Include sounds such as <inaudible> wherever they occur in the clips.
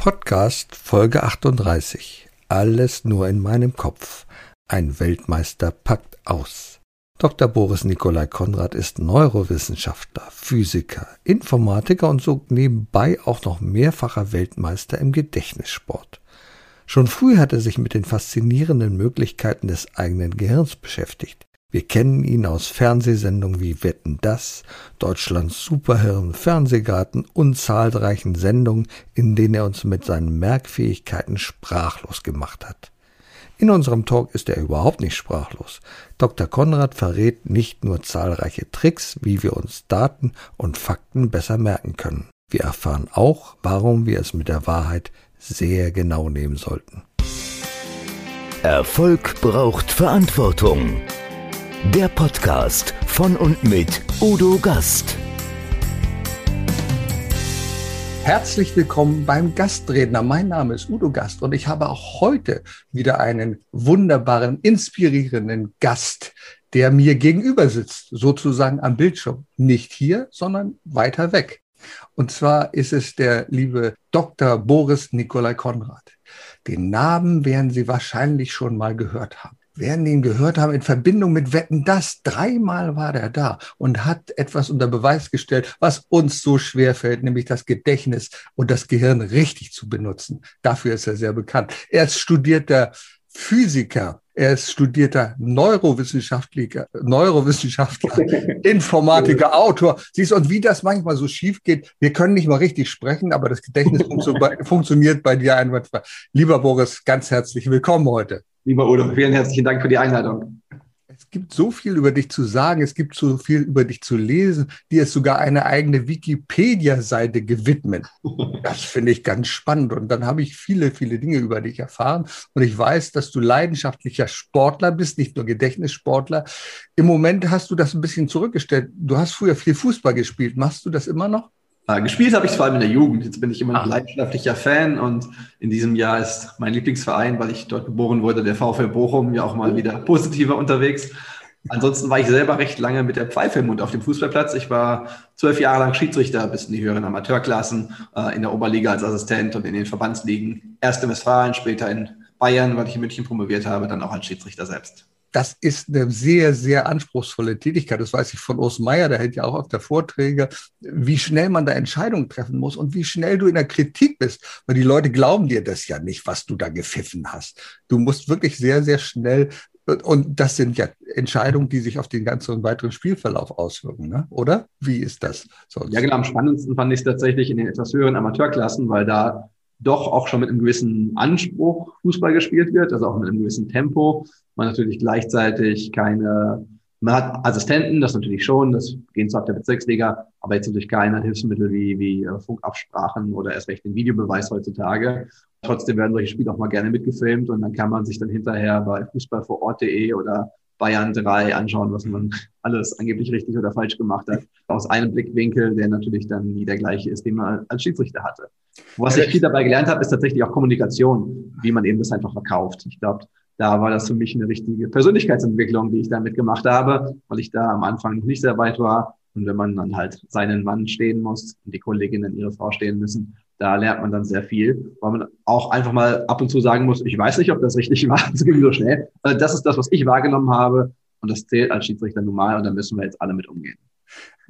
Podcast Folge 38. Alles nur in meinem Kopf. Ein Weltmeister packt aus. Dr. Boris Nikolai Konrad ist Neurowissenschaftler, Physiker, Informatiker und so nebenbei auch noch mehrfacher Weltmeister im Gedächtnissport. Schon früh hat er sich mit den faszinierenden Möglichkeiten des eigenen Gehirns beschäftigt. Wir kennen ihn aus Fernsehsendungen wie Wetten das, Deutschlands Superhirn, Fernsehgarten und zahlreichen Sendungen, in denen er uns mit seinen Merkfähigkeiten sprachlos gemacht hat. In unserem Talk ist er überhaupt nicht sprachlos. Dr. Konrad verrät nicht nur zahlreiche Tricks, wie wir uns Daten und Fakten besser merken können. Wir erfahren auch, warum wir es mit der Wahrheit sehr genau nehmen sollten. Erfolg braucht Verantwortung. Der Podcast von und mit Udo Gast. Herzlich willkommen beim Gastredner. Mein Name ist Udo Gast und ich habe auch heute wieder einen wunderbaren, inspirierenden Gast, der mir gegenüber sitzt, sozusagen am Bildschirm. Nicht hier, sondern weiter weg. Und zwar ist es der liebe Dr. Boris Nikolai Konrad. Den Namen werden Sie wahrscheinlich schon mal gehört haben werden ihn gehört haben in Verbindung mit Wetten das. Dreimal war der da und hat etwas unter Beweis gestellt, was uns so schwer fällt, nämlich das Gedächtnis und das Gehirn richtig zu benutzen. Dafür ist er sehr bekannt. Er ist studierter Physiker. Er ist studierter Neurowissenschaftler, Neurowissenschaftler, <laughs> Informatiker, Autor. Siehst du, und wie das manchmal so schief geht, wir können nicht mal richtig sprechen, aber das Gedächtnis <laughs> funktioniert bei dir einwandfrei. Lieber Boris, ganz herzlich willkommen heute. Lieber Udo, vielen herzlichen Dank für die Einladung. Es gibt so viel über dich zu sagen, es gibt so viel über dich zu lesen, die es sogar eine eigene Wikipedia-Seite gewidmet. <laughs> Das finde ich ganz spannend. Und dann habe ich viele, viele Dinge über dich erfahren. Und ich weiß, dass du leidenschaftlicher Sportler bist, nicht nur Gedächtnissportler. Im Moment hast du das ein bisschen zurückgestellt. Du hast früher viel Fußball gespielt. Machst du das immer noch? Äh, gespielt habe ich vor allem in der Jugend. Jetzt bin ich immer noch Ach. leidenschaftlicher Fan und in diesem Jahr ist mein Lieblingsverein, weil ich dort geboren wurde, der VfL Bochum, ja auch mal wieder positiver unterwegs. Ansonsten war ich selber recht lange mit der Pfeife im Mund auf dem Fußballplatz. Ich war zwölf Jahre lang Schiedsrichter bis in die höheren Amateurklassen, äh, in der Oberliga als Assistent und in den Verbandsligen. Erst in Westfalen, später in Bayern, weil ich in München promoviert habe, dann auch als Schiedsrichter selbst das ist eine sehr, sehr anspruchsvolle Tätigkeit. Das weiß ich von Urs Meier, der hält ja auch auf der Vorträge, wie schnell man da Entscheidungen treffen muss und wie schnell du in der Kritik bist. Weil die Leute glauben dir das ja nicht, was du da gepfiffen hast. Du musst wirklich sehr, sehr schnell und das sind ja Entscheidungen, die sich auf den ganzen weiteren Spielverlauf auswirken, ne? oder? Wie ist das sonst? Ja, genau. Am spannendsten fand ich es tatsächlich in den etwas höheren Amateurklassen, weil da doch auch schon mit einem gewissen Anspruch Fußball gespielt wird, also auch mit einem gewissen Tempo. Man natürlich gleichzeitig keine, man hat Assistenten, das natürlich schon, das gehen zwar auf der Bezirksliga, aber jetzt natürlich keine Hilfsmittel wie, wie äh, Funkabsprachen oder erst recht den Videobeweis heutzutage. Trotzdem werden solche Spiele auch mal gerne mitgefilmt und dann kann man sich dann hinterher bei fußballvorort.de oder Bayern 3 anschauen, was man <laughs> alles angeblich richtig oder falsch gemacht hat. Aus einem Blickwinkel, der natürlich dann nie der gleiche ist, den man als Schiedsrichter hatte. Was ich viel dabei gelernt habe, ist tatsächlich auch Kommunikation, wie man eben das einfach verkauft. Ich glaube, da war das für mich eine richtige Persönlichkeitsentwicklung, die ich da mitgemacht habe, weil ich da am Anfang noch nicht sehr weit war. Und wenn man dann halt seinen Mann stehen muss und die Kolleginnen ihre Frau stehen müssen, da lernt man dann sehr viel, weil man auch einfach mal ab und zu sagen muss, ich weiß nicht, ob das richtig war, <laughs> das ging so schnell. Also das ist das, was ich wahrgenommen habe und das zählt als Schiedsrichter normal und da müssen wir jetzt alle mit umgehen.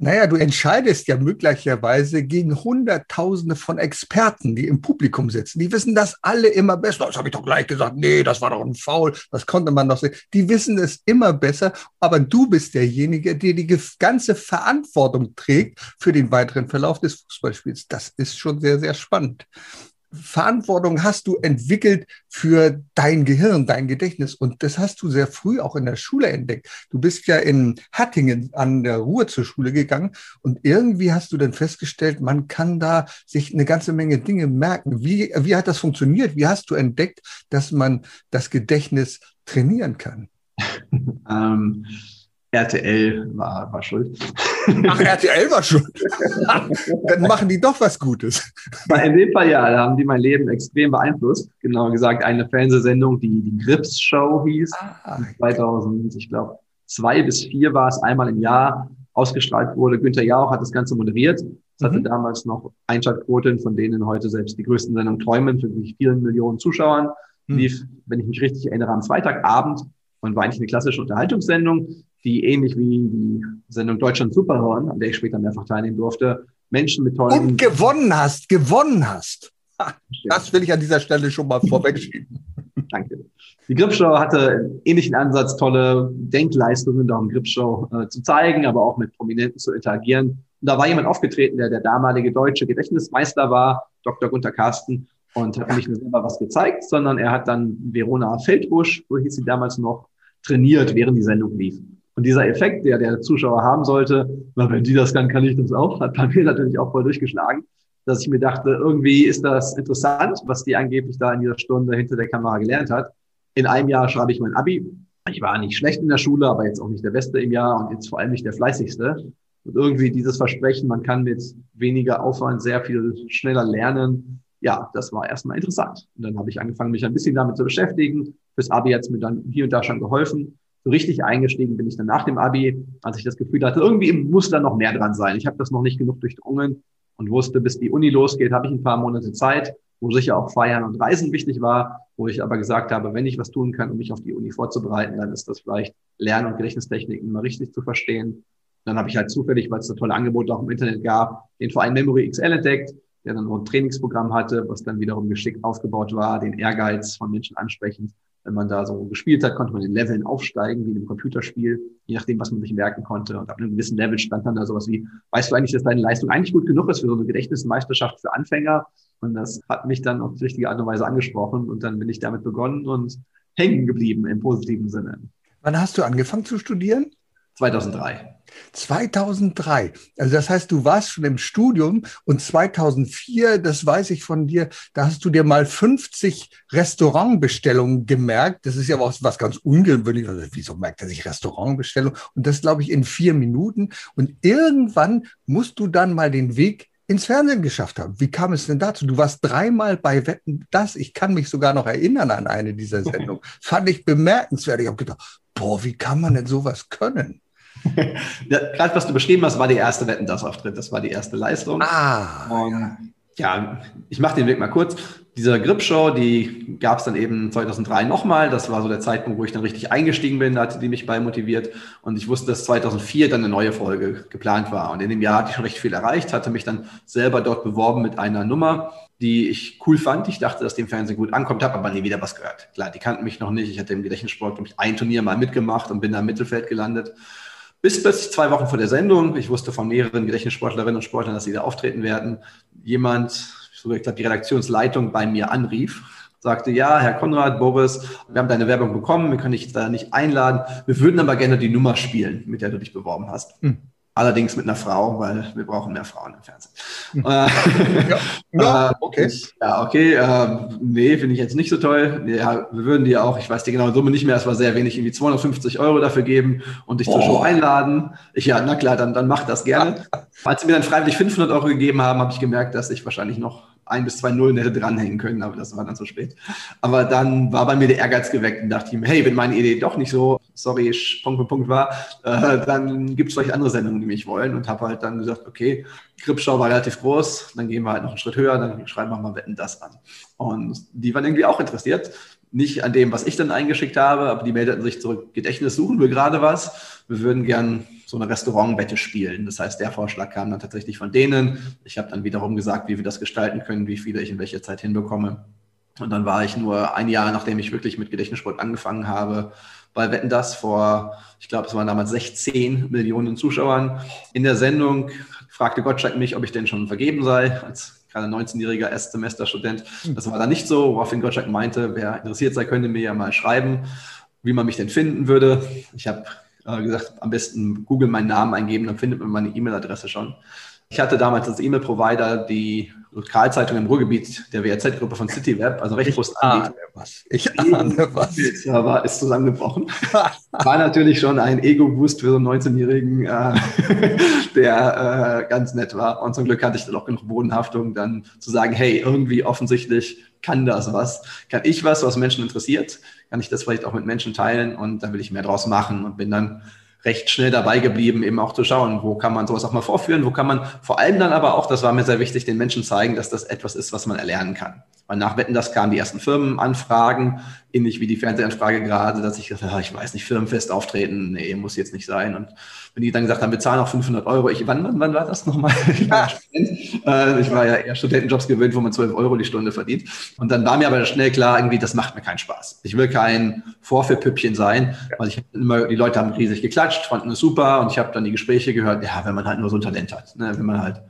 Naja, du entscheidest ja möglicherweise gegen Hunderttausende von Experten, die im Publikum sitzen. Die wissen das alle immer besser. Das habe ich doch gleich gesagt. Nee, das war doch ein Foul. Das konnte man doch sehen. Die wissen es immer besser. Aber du bist derjenige, der die ganze Verantwortung trägt für den weiteren Verlauf des Fußballspiels. Das ist schon sehr, sehr spannend. Verantwortung hast du entwickelt für dein Gehirn, dein Gedächtnis. Und das hast du sehr früh auch in der Schule entdeckt. Du bist ja in Hattingen an der Ruhr zur Schule gegangen und irgendwie hast du dann festgestellt, man kann da sich eine ganze Menge Dinge merken. Wie, wie hat das funktioniert? Wie hast du entdeckt, dass man das Gedächtnis trainieren kann? <laughs> ähm RTL war, war schuld. Ach, RTL war schuld. <laughs> Dann machen die doch was Gutes. In dem Fall ja, da haben die mein Leben extrem beeinflusst. Genauer gesagt, eine Fernsehsendung, die die Grips Show hieß. Ah, 2000, ich glaube, zwei bis vier war es einmal im Jahr ausgestrahlt wurde. Günther Jauch hat das Ganze moderiert. Es hatte mhm. damals noch Einschaltquoten, von denen heute selbst die größten Sendungen träumen, für sich vielen Millionen Zuschauern. Mhm. Lief, wenn ich mich richtig erinnere, am Freitagabend und war eigentlich eine klassische Unterhaltungssendung, die ähnlich wie die Sendung Deutschland Superhorn, an der ich später mehrfach teilnehmen durfte, Menschen mit tollen... Und gewonnen hast, gewonnen hast. Das will ich an dieser Stelle schon mal vorwegschieben. <laughs> Danke. Die Gripshow hatte einen ähnlichen Ansatz, tolle Denkleistungen da um Gripshow äh, zu zeigen, aber auch mit Prominenten zu interagieren. Und da war jemand aufgetreten, der der damalige deutsche Gedächtnismeister war, Dr. Gunther Carsten, und hat nicht nur selber was gezeigt, sondern er hat dann Verona Feldbusch, so hieß sie damals noch, trainiert, während die Sendung lief. Und dieser Effekt, der der Zuschauer haben sollte, na, wenn die das kann, kann ich das auch, hat bei mir natürlich auch voll durchgeschlagen, dass ich mir dachte, irgendwie ist das interessant, was die angeblich da in dieser Stunde hinter der Kamera gelernt hat. In einem Jahr schreibe ich mein Abi. Ich war nicht schlecht in der Schule, aber jetzt auch nicht der Beste im Jahr und jetzt vor allem nicht der fleißigste. Und irgendwie dieses Versprechen, man kann mit weniger Aufwand sehr viel schneller lernen, ja, das war erstmal interessant. Und dann habe ich angefangen, mich ein bisschen damit zu beschäftigen. Fürs Abi hat es mir dann hier und da schon geholfen. So richtig eingestiegen bin ich dann nach dem Abi, als ich das Gefühl hatte, irgendwie muss da noch mehr dran sein. Ich habe das noch nicht genug durchdrungen und wusste, bis die Uni losgeht, habe ich ein paar Monate Zeit wo sicher auch Feiern und Reisen wichtig war, wo ich aber gesagt habe, wenn ich was tun kann, um mich auf die Uni vorzubereiten, dann ist das vielleicht Lern- und Gedächtnistechniken mal richtig zu verstehen. Dann habe ich halt zufällig, weil es da tolle Angebote auch im Internet gab, den Verein Memory XL entdeckt, der dann ein Trainingsprogramm hatte, was dann wiederum geschickt aufgebaut war, den Ehrgeiz von Menschen ansprechend wenn man da so gespielt hat, konnte man in Leveln aufsteigen, wie in einem Computerspiel, je nachdem, was man sich merken konnte. Und ab einem gewissen Level stand dann da sowas wie, weißt du eigentlich, dass deine Leistung eigentlich gut genug ist für so eine Gedächtnismeisterschaft für Anfänger? Und das hat mich dann auf die richtige Art und Weise angesprochen. Und dann bin ich damit begonnen und hängen geblieben im positiven Sinne. Wann hast du angefangen zu studieren? 2003. 2003. Also das heißt, du warst schon im Studium und 2004, das weiß ich von dir, da hast du dir mal 50 Restaurantbestellungen gemerkt. Das ist ja was, was ganz ungewöhnliches. Also wieso merkt er sich Restaurantbestellungen? Und das glaube ich in vier Minuten. Und irgendwann musst du dann mal den Weg ins Fernsehen geschafft haben. Wie kam es denn dazu? Du warst dreimal bei Wetten, das. Ich kann mich sogar noch erinnern an eine dieser <laughs> Sendungen. Fand ich bemerkenswert. Ich habe gedacht, boah, wie kann man denn sowas können? <laughs> Gerade was du beschrieben hast, war die erste Wetten, das Auftritt. Das war die erste Leistung. Ah. Und, ja, ich mache den Weg mal kurz. Diese Grip-Show, die gab es dann eben 2003 nochmal. Das war so der Zeitpunkt, wo ich dann richtig eingestiegen bin. Da hatte die mich bei motiviert. Und ich wusste, dass 2004 dann eine neue Folge geplant war. Und in dem Jahr hatte ich schon recht viel erreicht, hatte mich dann selber dort beworben mit einer Nummer, die ich cool fand. Ich dachte, dass dem Fernsehen gut ankommt, habe aber nie wieder was gehört. Klar, die kannten mich noch nicht. Ich hatte im Gedächtnissport, glaube ich, ein Turnier mal mitgemacht und bin da im Mittelfeld gelandet. Bis plötzlich zwei Wochen vor der Sendung, ich wusste von mehreren Gedächtnissportlerinnen und Sportlern, dass sie da auftreten werden, jemand, ich glaube, die Redaktionsleitung bei mir anrief, sagte, ja, Herr Konrad, Boris, wir haben deine Werbung bekommen, wir können dich da nicht einladen, wir würden aber gerne die Nummer spielen, mit der du dich beworben hast. Hm. Allerdings mit einer Frau, weil wir brauchen mehr Frauen im Fernsehen. Hm. Äh, ja. ja, <laughs> äh, okay. Ja, okay. Äh, nee, finde ich jetzt nicht so toll. Ja, wir würden dir auch, ich weiß die genaue Summe nicht mehr, es war sehr wenig, irgendwie 250 Euro dafür geben und dich oh. zur Show einladen. Ich, ja, na klar, dann, dann mach das gerne. <laughs> Als sie mir dann freiwillig 500 Euro gegeben haben, habe ich gemerkt, dass ich wahrscheinlich noch ein bis zwei Nullen hätte dranhängen können, aber das war dann zu spät. Aber dann war bei mir der Ehrgeiz geweckt und dachte ich mir, hey, wenn meine Idee doch nicht so, sorry, Punkt für Punkt war, äh, dann gibt es vielleicht andere Sendungen, die mich wollen und habe halt dann gesagt, okay, Gripschau war relativ groß, dann gehen wir halt noch einen Schritt höher, dann schreiben wir mal Wetten das an. Und die waren irgendwie auch interessiert. Nicht an dem, was ich dann eingeschickt habe, aber die meldeten sich zurück, Gedächtnis suchen wir gerade was. Wir würden gern so eine Restaurantwette spielen. Das heißt, der Vorschlag kam dann tatsächlich von denen. Ich habe dann wiederum gesagt, wie wir das gestalten können, wie viele ich in welcher Zeit hinbekomme. Und dann war ich nur ein Jahr, nachdem ich wirklich mit Gedächtnissport angefangen habe, bei Wetten das vor, ich glaube, es waren damals 16 Millionen Zuschauern. In der Sendung fragte Gottschalk mich, ob ich denn schon vergeben sei, als gerade 19-jähriger Erstsemesterstudent. Das war dann nicht so, woraufhin Gottschalk meinte, wer interessiert sei, könnte mir ja mal schreiben, wie man mich denn finden würde. Ich habe äh, gesagt, am besten Google meinen Namen eingeben, dann findet man meine E-Mail-Adresse schon. Ich hatte damals als E-Mail-Provider die Lokalzeitung im Ruhrgebiet der WRZ-Gruppe von CityWeb, also recht groß ahne was. Ich ahne was. Der Server ist zusammengebrochen. <laughs> War natürlich schon ein Ego-Boost für so einen 19-Jährigen, äh, <laughs> der äh, ganz nett war. Und zum Glück hatte ich dann auch genug Bodenhaftung, dann zu sagen, hey, irgendwie offensichtlich kann das was? Kann ich was, was Menschen interessiert? Kann ich das vielleicht auch mit Menschen teilen? Und da will ich mehr draus machen und bin dann recht schnell dabei geblieben, eben auch zu schauen, wo kann man sowas auch mal vorführen, wo kann man vor allem dann aber auch, das war mir sehr wichtig, den Menschen zeigen, dass das etwas ist, was man erlernen kann. Weil nach Wetten, das kamen die ersten Firmenanfragen, ähnlich wie die Fernsehanfrage gerade, dass ich gesagt habe, ich weiß nicht, Firmenfest auftreten, nee, muss jetzt nicht sein. Und wenn die dann gesagt haben, wir zahlen auch 500 Euro, ich, wann, wann, wann war das nochmal? <laughs> Ich war, äh, ich war ja eher Studentenjobs gewöhnt, wo man 12 Euro die Stunde verdient. Und dann war mir aber schnell klar, irgendwie, das macht mir keinen Spaß. Ich will kein Vorführpüppchen sein, weil ich immer, die Leute haben riesig geklatscht, fanden es super und ich habe dann die Gespräche gehört, ja, wenn man halt nur so ein Talent hat, ne, wenn man halt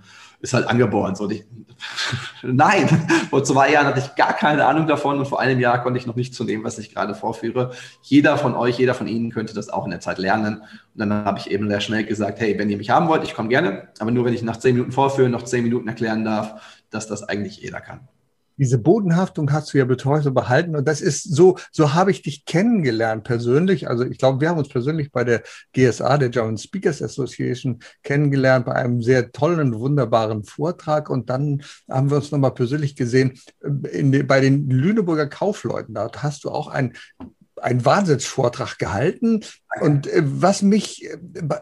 ist halt angeboren. So, die, <laughs> Nein, vor zwei Jahren hatte ich gar keine Ahnung davon und vor einem Jahr konnte ich noch nicht zu dem, was ich gerade vorführe. Jeder von euch, jeder von Ihnen könnte das auch in der Zeit lernen. Und dann habe ich eben sehr schnell gesagt, hey, wenn ihr mich haben wollt, ich komme gerne, aber nur wenn ich nach zehn Minuten vorführen, noch zehn Minuten erklären darf, dass das eigentlich jeder kann diese Bodenhaftung hast du ja bis heute behalten. Und das ist so, so habe ich dich kennengelernt persönlich. Also ich glaube, wir haben uns persönlich bei der GSA, der German Speakers Association, kennengelernt bei einem sehr tollen, wunderbaren Vortrag. Und dann haben wir uns nochmal persönlich gesehen äh, in, bei den Lüneburger Kaufleuten. Da hast du auch ein einen Wahnsinnsvortrag gehalten. Und äh, was mich äh,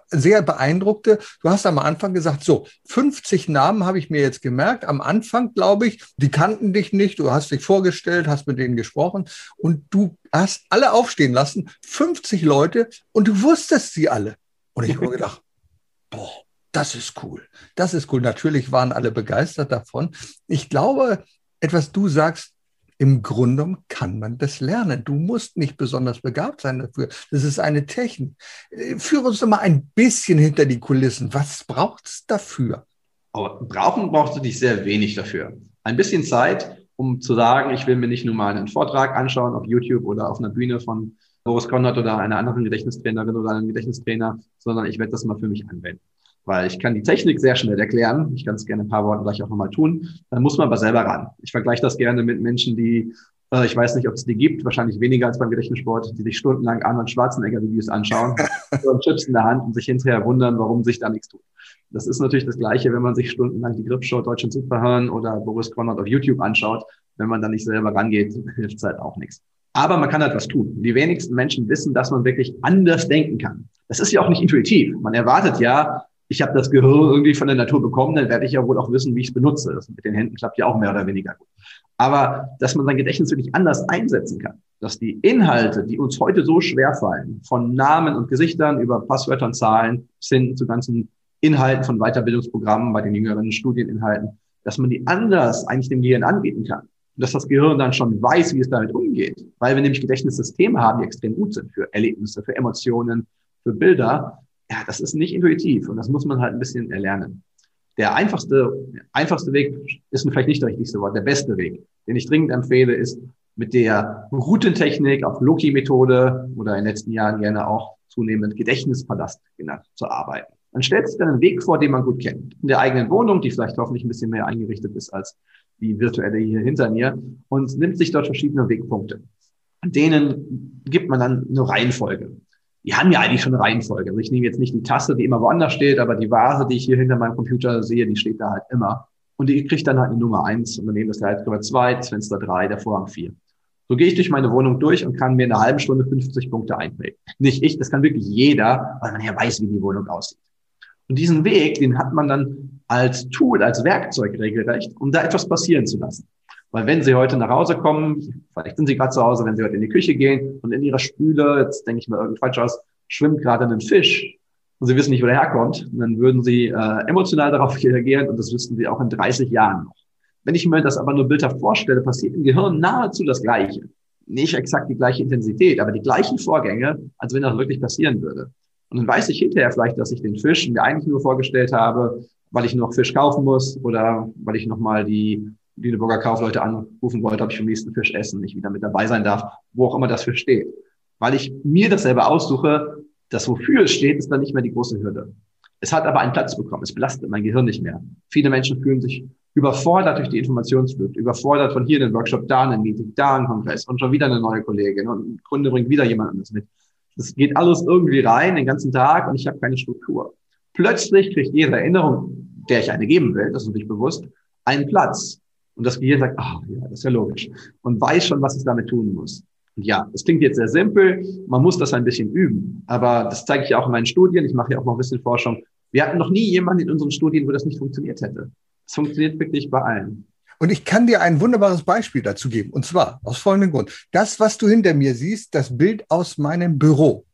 sehr beeindruckte, du hast am Anfang gesagt, so 50 Namen habe ich mir jetzt gemerkt. Am Anfang, glaube ich, die kannten dich nicht. Du hast dich vorgestellt, hast mit denen gesprochen und du hast alle aufstehen lassen, 50 Leute und du wusstest sie alle. Und ich habe gedacht, <laughs> boah, das ist cool. Das ist cool. Natürlich waren alle begeistert davon. Ich glaube, etwas du sagst, im Grunde kann man das lernen. Du musst nicht besonders begabt sein dafür. Das ist eine Technik. Äh, führe uns doch mal ein bisschen hinter die Kulissen. Was braucht es dafür? Aber brauchen brauchst du dich sehr wenig dafür. Ein bisschen Zeit, um zu sagen, ich will mir nicht nur mal einen Vortrag anschauen auf YouTube oder auf einer Bühne von Boris Konrad oder einer anderen Gedächtnistrainerin oder einem Gedächtnistrainer, sondern ich werde das mal für mich anwenden weil ich kann die Technik sehr schnell erklären. Ich kann es gerne ein paar Worte gleich auch nochmal tun. Dann muss man aber selber ran. Ich vergleiche das gerne mit Menschen, die, äh, ich weiß nicht, ob es die gibt, wahrscheinlich weniger als beim Gedächtnissport, die sich stundenlang Arnold Schwarzenegger-Videos anschauen, <laughs> so Chips in der Hand und sich hinterher wundern, warum sich da nichts tut. Das ist natürlich das Gleiche, wenn man sich stundenlang die Gripshow Deutschen Superhören oder Boris Konrad auf YouTube anschaut. Wenn man dann nicht selber rangeht, <laughs> hilft es halt auch nichts. Aber man kann halt was tun. Die wenigsten Menschen wissen, dass man wirklich anders denken kann. Das ist ja auch nicht intuitiv. Man erwartet ja, ich habe das Gehirn irgendwie von der Natur bekommen, dann werde ich ja wohl auch wissen, wie ich es benutze. Das mit den Händen klappt ja auch mehr oder weniger gut. Aber dass man sein Gedächtnis wirklich anders einsetzen kann, dass die Inhalte, die uns heute so schwer fallen, von Namen und Gesichtern über Passwörter und Zahlen bis hin zu ganzen Inhalten von Weiterbildungsprogrammen bei den jüngeren Studieninhalten, dass man die anders eigentlich dem Gehirn anbieten kann. Und dass das Gehirn dann schon weiß, wie es damit umgeht. Weil wir nämlich Gedächtnissysteme haben, die extrem gut sind für Erlebnisse, für Emotionen, für Bilder ja, das ist nicht intuitiv und das muss man halt ein bisschen erlernen. Der einfachste, einfachste Weg ist vielleicht nicht das richtigste Wort, der beste Weg, den ich dringend empfehle, ist mit der Routentechnik, auch Loki-Methode oder in den letzten Jahren gerne auch zunehmend Gedächtnispalast genannt, zu arbeiten. Man stellt sich dann einen Weg vor, den man gut kennt. In der eigenen Wohnung, die vielleicht hoffentlich ein bisschen mehr eingerichtet ist als die virtuelle hier hinter mir und nimmt sich dort verschiedene Wegpunkte. An denen gibt man dann eine Reihenfolge die haben ja eigentlich schon eine Reihenfolge. Also ich nehme jetzt nicht die Tasse, die immer woanders steht, aber die Vase, die ich hier hinter meinem Computer sehe, die steht da halt immer. Und die kriegt dann halt eine Nummer eins und dann nehme das Leitgeber zwei, das Fenster drei, der Vorhang vier. So gehe ich durch meine Wohnung durch und kann mir in einer halben Stunde 50 Punkte einprägen. Nicht ich, das kann wirklich jeder, weil man ja weiß, wie die Wohnung aussieht. Und diesen Weg, den hat man dann als Tool, als Werkzeug regelrecht, um da etwas passieren zu lassen. Weil wenn Sie heute nach Hause kommen, vielleicht sind Sie gerade zu Hause, wenn Sie heute in die Küche gehen und in Ihrer Spüle, jetzt denke ich mal irgendwie falsch aus, schwimmt gerade ein Fisch und Sie wissen nicht, wo der herkommt, dann würden Sie äh, emotional darauf <laughs> reagieren und das wüssten Sie auch in 30 Jahren noch. Wenn ich mir das aber nur bildhaft vorstelle, passiert im Gehirn nahezu das Gleiche. Nicht exakt die gleiche Intensität, aber die gleichen Vorgänge, als wenn das wirklich passieren würde. Und dann weiß ich hinterher vielleicht, dass ich den Fisch mir eigentlich nur vorgestellt habe, weil ich noch Fisch kaufen muss oder weil ich nochmal die Lüneburger Kaufleute anrufen wollte, ob ich vom nächsten Fisch essen nicht wieder mit dabei sein darf, wo auch immer das für steht. Weil ich mir das selber aussuche, das wofür es steht, ist dann nicht mehr die große Hürde. Es hat aber einen Platz bekommen. Es belastet mein Gehirn nicht mehr. Viele Menschen fühlen sich überfordert durch die Informationsflut, überfordert von hier einen Workshop, da einen Meeting, da einen Kongress und schon wieder eine neue Kollegin und ein Kunde bringt wieder jemand anderes mit. Das geht alles irgendwie rein den ganzen Tag und ich habe keine Struktur. Plötzlich kriegt jede Erinnerung, der ich eine geben will, das ist natürlich bewusst, einen Platz. Und das Gehirn sagt, ah, ja, das ist ja logisch. Und weiß schon, was es damit tun muss. Und ja, das klingt jetzt sehr simpel. Man muss das ein bisschen üben. Aber das zeige ich auch in meinen Studien. Ich mache ja auch noch ein bisschen Forschung. Wir hatten noch nie jemanden in unseren Studien, wo das nicht funktioniert hätte. Es funktioniert wirklich bei allen. Und ich kann dir ein wunderbares Beispiel dazu geben. Und zwar aus folgendem Grund. Das, was du hinter mir siehst, das Bild aus meinem Büro,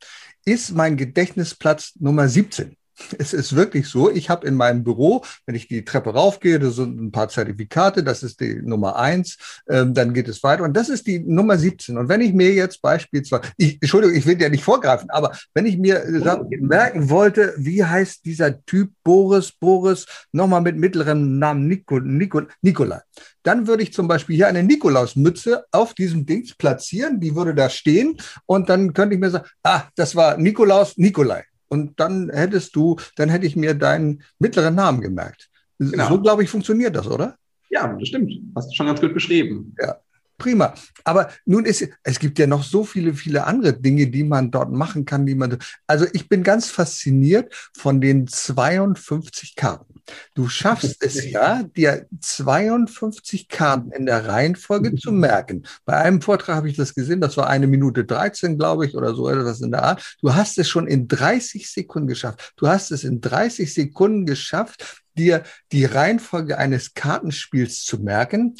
ist mein Gedächtnisplatz Nummer 17. <laughs> Es ist wirklich so, ich habe in meinem Büro, wenn ich die Treppe raufgehe, das sind ein paar Zertifikate, das ist die Nummer eins, ähm, dann geht es weiter. Und das ist die Nummer 17. Und wenn ich mir jetzt beispielsweise, ich, Entschuldigung, ich will dir nicht vorgreifen, aber wenn ich mir äh, merken wollte, wie heißt dieser Typ Boris, Boris, nochmal mit mittlerem Namen Nico, Nico, Nikolai, dann würde ich zum Beispiel hier eine Nikolausmütze auf diesem Dings platzieren, die würde da stehen. Und dann könnte ich mir sagen, ah, das war Nikolaus, Nikolai und dann hättest du, dann hätte ich mir deinen mittleren Namen gemerkt. Genau. So, glaube ich, funktioniert das, oder? Ja, das stimmt. Hast du schon ganz gut beschrieben. Ja. Prima. Aber nun ist, es gibt ja noch so viele, viele andere Dinge, die man dort machen kann, die man, also ich bin ganz fasziniert von den 52 Karten. Du schaffst es ja, dir 52 Karten in der Reihenfolge zu merken. Bei einem Vortrag habe ich das gesehen, das war eine Minute 13, glaube ich, oder so etwas in der Art. Du hast es schon in 30 Sekunden geschafft. Du hast es in 30 Sekunden geschafft, dir die Reihenfolge eines Kartenspiels zu merken.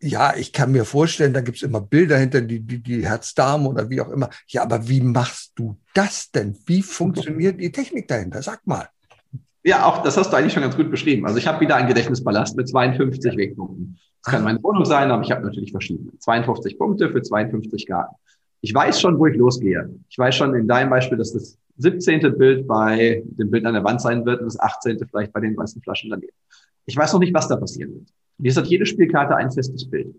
Ja, ich kann mir vorstellen, da gibt es immer Bilder hinter die, die, die Herzdame oder wie auch immer. Ja, aber wie machst du das denn? Wie funktioniert die Technik dahinter? Sag mal. Ja, auch das hast du eigentlich schon ganz gut beschrieben. Also ich habe wieder einen Gedächtnispalast mit 52 Wegpunkten. Das kann meine Wohnung sein, aber ich habe natürlich verschiedene. 52 Punkte für 52 Garten. Ich weiß schon, wo ich losgehe. Ich weiß schon in deinem Beispiel, dass das 17. Bild bei dem Bild an der Wand sein wird und das 18. vielleicht bei den weißen Flaschen daneben. Ich weiß noch nicht, was da passieren wird. Jetzt hat jede Spielkarte ein festes Bild.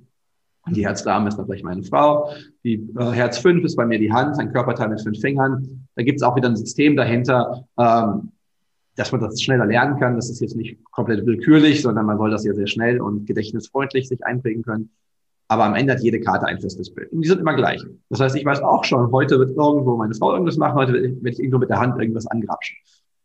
Die Herzdame ist dann vielleicht meine Frau. Die äh, Herz 5 ist bei mir die Hand, ein Körperteil mit fünf Fingern. Da gibt es auch wieder ein System dahinter. Ähm, dass man das schneller lernen kann. Das ist jetzt nicht komplett willkürlich, sondern man soll das ja sehr schnell und gedächtnisfreundlich sich einprägen können. Aber am Ende hat jede Karte ein festes Bild. Und die sind immer gleich. Das heißt, ich weiß auch schon, heute wird irgendwo meine Frau irgendwas machen, heute werde ich irgendwo mit der Hand irgendwas angrapschen.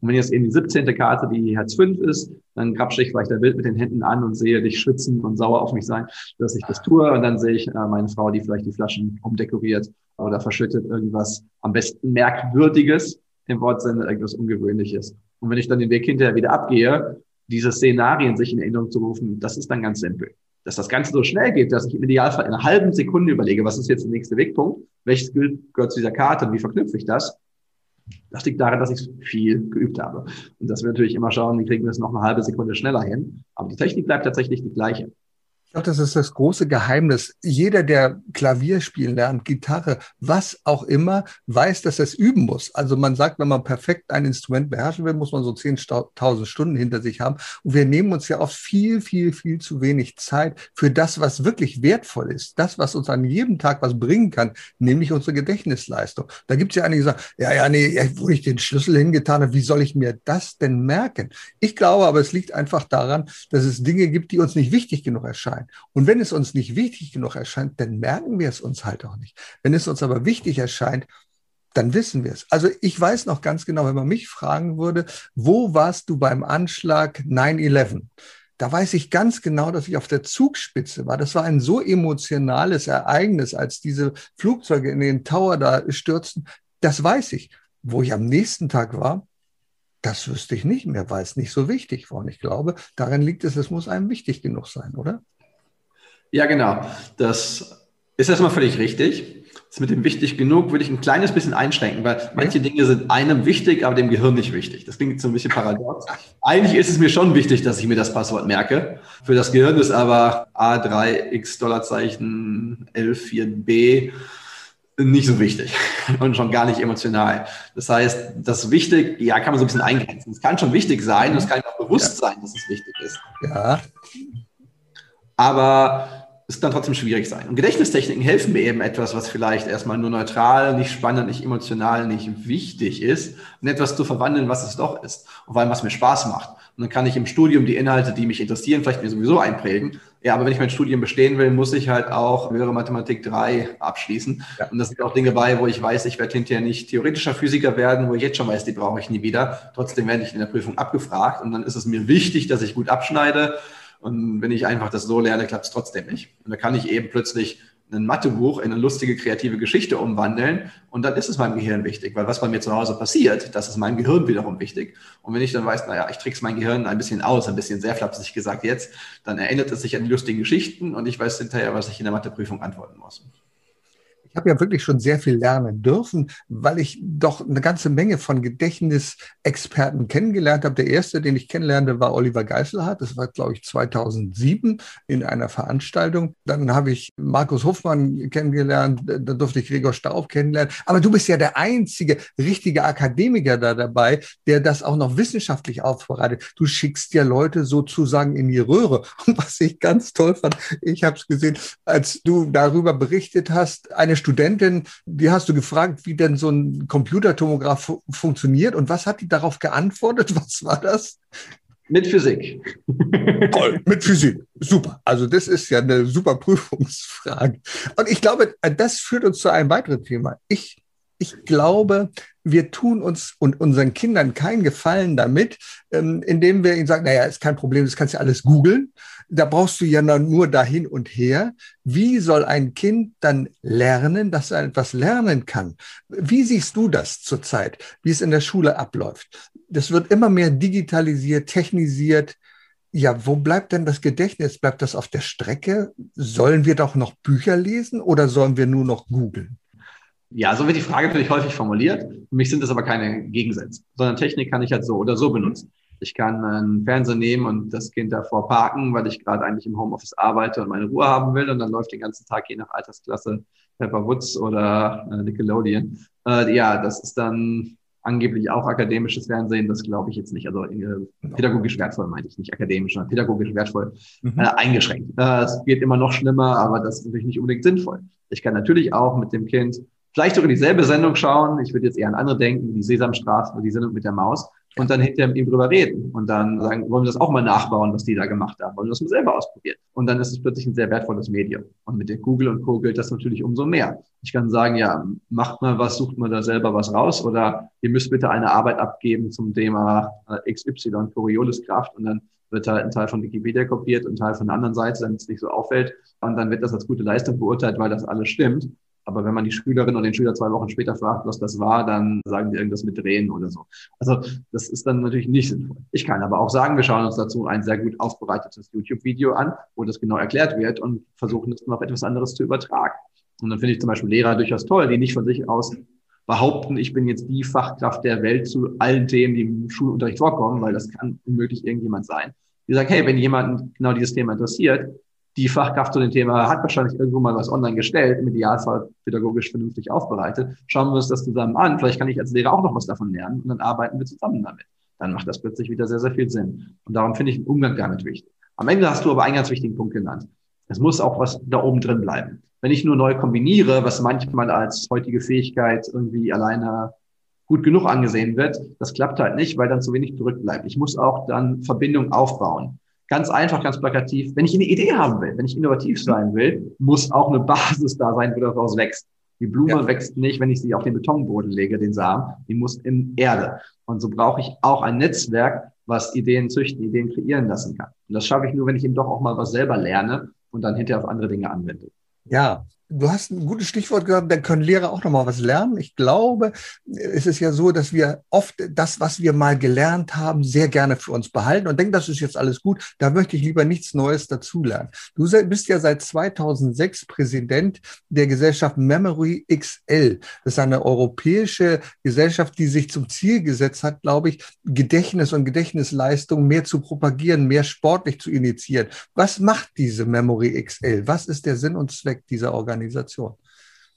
Und wenn jetzt eben die 17. Karte die Herz 5 ist, dann grapsche ich vielleicht der Bild mit den Händen an und sehe dich schwitzen und sauer auf mich sein, dass ich das tue. Und dann sehe ich äh, meine Frau, die vielleicht die Flaschen umdekoriert oder verschüttet irgendwas am besten merkwürdiges im Wortsinne, irgendwas Ungewöhnliches. Und wenn ich dann den Weg hinterher wieder abgehe, diese Szenarien sich in Erinnerung zu rufen, das ist dann ganz simpel. Dass das Ganze so schnell geht, dass ich im Idealfall in einer halben Sekunde überlege, was ist jetzt der nächste Wegpunkt, welches Skill gehört zu dieser Karte und wie verknüpfe ich das, das liegt daran, dass ich viel geübt habe. Und dass wir natürlich immer schauen, wie kriegen wir es noch eine halbe Sekunde schneller hin. Aber die Technik bleibt tatsächlich die gleiche glaube, das ist das große Geheimnis. Jeder, der Klavier spielen lernt, Gitarre, was auch immer, weiß, dass er es üben muss. Also man sagt, wenn man perfekt ein Instrument beherrschen will, muss man so 10.000 Stunden hinter sich haben. Und wir nehmen uns ja oft viel, viel, viel zu wenig Zeit für das, was wirklich wertvoll ist. Das, was uns an jedem Tag was bringen kann, nämlich unsere Gedächtnisleistung. Da gibt es ja einige, die sagen, ja, ja, nee, wo ich den Schlüssel hingetan habe, wie soll ich mir das denn merken? Ich glaube aber, es liegt einfach daran, dass es Dinge gibt, die uns nicht wichtig genug erscheinen sein. Und wenn es uns nicht wichtig genug erscheint, dann merken wir es uns halt auch nicht. Wenn es uns aber wichtig erscheint, dann wissen wir es. Also ich weiß noch ganz genau, wenn man mich fragen würde, wo warst du beim Anschlag 9-11? Da weiß ich ganz genau, dass ich auf der Zugspitze war. Das war ein so emotionales Ereignis, als diese Flugzeuge in den Tower da stürzten. Das weiß ich. Wo ich am nächsten Tag war, das wüsste ich nicht mehr, weil es nicht so wichtig war. Und ich glaube, darin liegt es, es muss einem wichtig genug sein, oder? Ja, genau. Das ist erstmal völlig richtig. Das mit dem wichtig genug würde ich ein kleines bisschen einschränken, weil manche Dinge sind einem wichtig, aber dem Gehirn nicht wichtig. Das klingt so ein bisschen paradox. <laughs> Eigentlich ist es mir schon wichtig, dass ich mir das Passwort merke. Für das Gehirn ist aber A3X Dollarzeichen L4B nicht so wichtig <laughs> und schon gar nicht emotional. Das heißt, das wichtig, ja, kann man so ein bisschen eingrenzen. Es kann schon wichtig sein, es kann auch bewusst ja. sein, dass es wichtig ist. Ja. Aber es kann trotzdem schwierig sein. Und Gedächtnistechniken helfen mir eben etwas, was vielleicht erstmal nur neutral, nicht spannend, nicht emotional, nicht wichtig ist, in etwas zu verwandeln, was es doch ist. Und vor allem, was mir Spaß macht. Und dann kann ich im Studium die Inhalte, die mich interessieren, vielleicht mir sowieso einprägen. Ja, aber wenn ich mein Studium bestehen will, muss ich halt auch höhere Mathematik 3 abschließen. Ja. Und das sind auch Dinge bei, wo ich weiß, ich werde hinterher nicht theoretischer Physiker werden, wo ich jetzt schon weiß, die brauche ich nie wieder. Trotzdem werde ich in der Prüfung abgefragt. Und dann ist es mir wichtig, dass ich gut abschneide und wenn ich einfach das so lerne, klappt es trotzdem nicht. Und da kann ich eben plötzlich ein Mathebuch in eine lustige, kreative Geschichte umwandeln und dann ist es meinem Gehirn wichtig, weil was bei mir zu Hause passiert, das ist meinem Gehirn wiederum wichtig. Und wenn ich dann weiß, naja, ich trick's mein Gehirn ein bisschen aus, ein bisschen sehr flapsig gesagt jetzt, dann erinnert es sich an die lustigen Geschichten und ich weiß hinterher, was ich in der Matheprüfung antworten muss ich habe ja wirklich schon sehr viel lernen dürfen, weil ich doch eine ganze Menge von Gedächtnisexperten kennengelernt habe. Der erste, den ich kennenlernte, war Oliver Geiselhardt. Das war, glaube ich, 2007 in einer Veranstaltung. Dann habe ich Markus Hofmann kennengelernt. Dann durfte ich Gregor Staub kennenlernen. Aber du bist ja der einzige richtige Akademiker da dabei, der das auch noch wissenschaftlich aufbereitet. Du schickst ja Leute sozusagen in die Röhre. Und was ich ganz toll fand, ich habe es gesehen, als du darüber berichtet hast, eine Studentin, die hast du gefragt, wie denn so ein Computertomograph fu funktioniert und was hat die darauf geantwortet? <laughs> Was war das? Mit Physik. Toll, mit Physik. Super. Also das ist ja eine super Prüfungsfrage. Und ich glaube, das führt uns zu einem weiteren Thema. Ich, ich glaube, wir tun uns und unseren Kindern keinen Gefallen damit, ähm, indem wir ihnen sagen, naja, ist kein Problem, das kannst du alles googeln da brauchst du ja nur dahin und her. Wie soll ein Kind dann lernen, dass er etwas lernen kann? Wie siehst du das zurzeit, wie es in der Schule abläuft? Das wird immer mehr digitalisiert, technisiert. Ja, wo bleibt denn das Gedächtnis? Bleibt das auf der Strecke? Sollen wir doch noch Bücher lesen oder sollen wir nur noch googeln? Ja, so wird die Frage natürlich häufig formuliert. Für mich sind das aber keine Gegensätze, sondern Technik kann ich halt so oder so benutzen. Ich kann einen Fernseher nehmen und das Kind davor parken, weil ich gerade eigentlich im Homeoffice arbeite und meine Ruhe haben will. Und dann läuft den ganzen Tag je nach Altersklasse Pepper Woods oder äh, Nickelodeon. Äh, ja, das ist dann angeblich auch akademisches Fernsehen. Das glaube ich jetzt nicht. Also äh, pädagogisch wertvoll meinte ich nicht akademisch, sondern pädagogisch wertvoll mhm. äh, eingeschränkt. Äh, es wird immer noch schlimmer, aber das ist natürlich nicht unbedingt sinnvoll. Ich kann natürlich auch mit dem Kind vielleicht sogar dieselbe Sendung schauen. Ich würde jetzt eher an andere denken, die Sesamstraße oder die Sendung mit der Maus und dann hinterher mit ihm drüber reden und dann sagen, wollen wir das auch mal nachbauen, was die da gemacht haben, wollen wir das mal selber ausprobieren. Und dann ist es plötzlich ein sehr wertvolles Medium. Und mit der Google und Co. gilt das natürlich umso mehr. Ich kann sagen, ja, macht mal was, sucht mal da selber was raus oder ihr müsst bitte eine Arbeit abgeben zum Thema äh, XY, Corioliskraft und dann wird halt ein Teil von Wikipedia kopiert und ein Teil von der anderen Seite, damit es nicht so auffällt. Und dann wird das als gute Leistung beurteilt, weil das alles stimmt. Aber wenn man die Schülerin oder den Schüler zwei Wochen später fragt, was das war, dann sagen die irgendwas mit Drehen oder so. Also das ist dann natürlich nicht sinnvoll. Ich kann aber auch sagen, wir schauen uns dazu ein sehr gut aufbereitetes YouTube-Video an, wo das genau erklärt wird und versuchen dann auf etwas anderes zu übertragen. Und dann finde ich zum Beispiel Lehrer durchaus toll, die nicht von sich aus behaupten, ich bin jetzt die Fachkraft der Welt zu allen Themen, die im Schulunterricht vorkommen, weil das kann unmöglich irgendjemand sein. Die sagen, hey, wenn jemand genau dieses Thema interessiert, die Fachkraft zu dem Thema hat wahrscheinlich irgendwo mal was online gestellt, im Idealfall pädagogisch vernünftig aufbereitet. Schauen wir uns das zusammen an. Vielleicht kann ich als Lehrer auch noch was davon lernen und dann arbeiten wir zusammen damit. Dann macht das plötzlich wieder sehr, sehr viel Sinn. Und darum finde ich den Umgang damit wichtig. Am Ende hast du aber einen ganz wichtigen Punkt genannt. Es muss auch was da oben drin bleiben. Wenn ich nur neu kombiniere, was manchmal als heutige Fähigkeit irgendwie alleine gut genug angesehen wird, das klappt halt nicht, weil dann zu wenig zurückbleibt. Ich muss auch dann Verbindungen aufbauen. Ganz einfach, ganz plakativ. Wenn ich eine Idee haben will, wenn ich innovativ sein will, muss auch eine <laughs> Basis da sein, wo daraus wächst. Die Blume ja. wächst nicht, wenn ich sie auf den Betonboden lege, den Samen. Die muss in Erde. Und so brauche ich auch ein Netzwerk, was Ideen züchten, Ideen kreieren lassen kann. Und das schaffe ich nur, wenn ich eben doch auch mal was selber lerne und dann hinterher auf andere Dinge anwende. Ja, du hast ein gutes Stichwort gehabt, da können Lehrer auch noch mal was lernen. Ich glaube, es ist ja so, dass wir oft das, was wir mal gelernt haben, sehr gerne für uns behalten und denken, das ist jetzt alles gut. Da möchte ich lieber nichts Neues dazulernen. Du bist ja seit 2006 Präsident der Gesellschaft Memory XL. Das ist eine europäische Gesellschaft, die sich zum Ziel gesetzt hat, glaube ich, Gedächtnis und Gedächtnisleistung mehr zu propagieren, mehr sportlich zu initiieren. Was macht diese Memory XL? Was ist der Sinn und Zweck dieser Organisation? Organisation?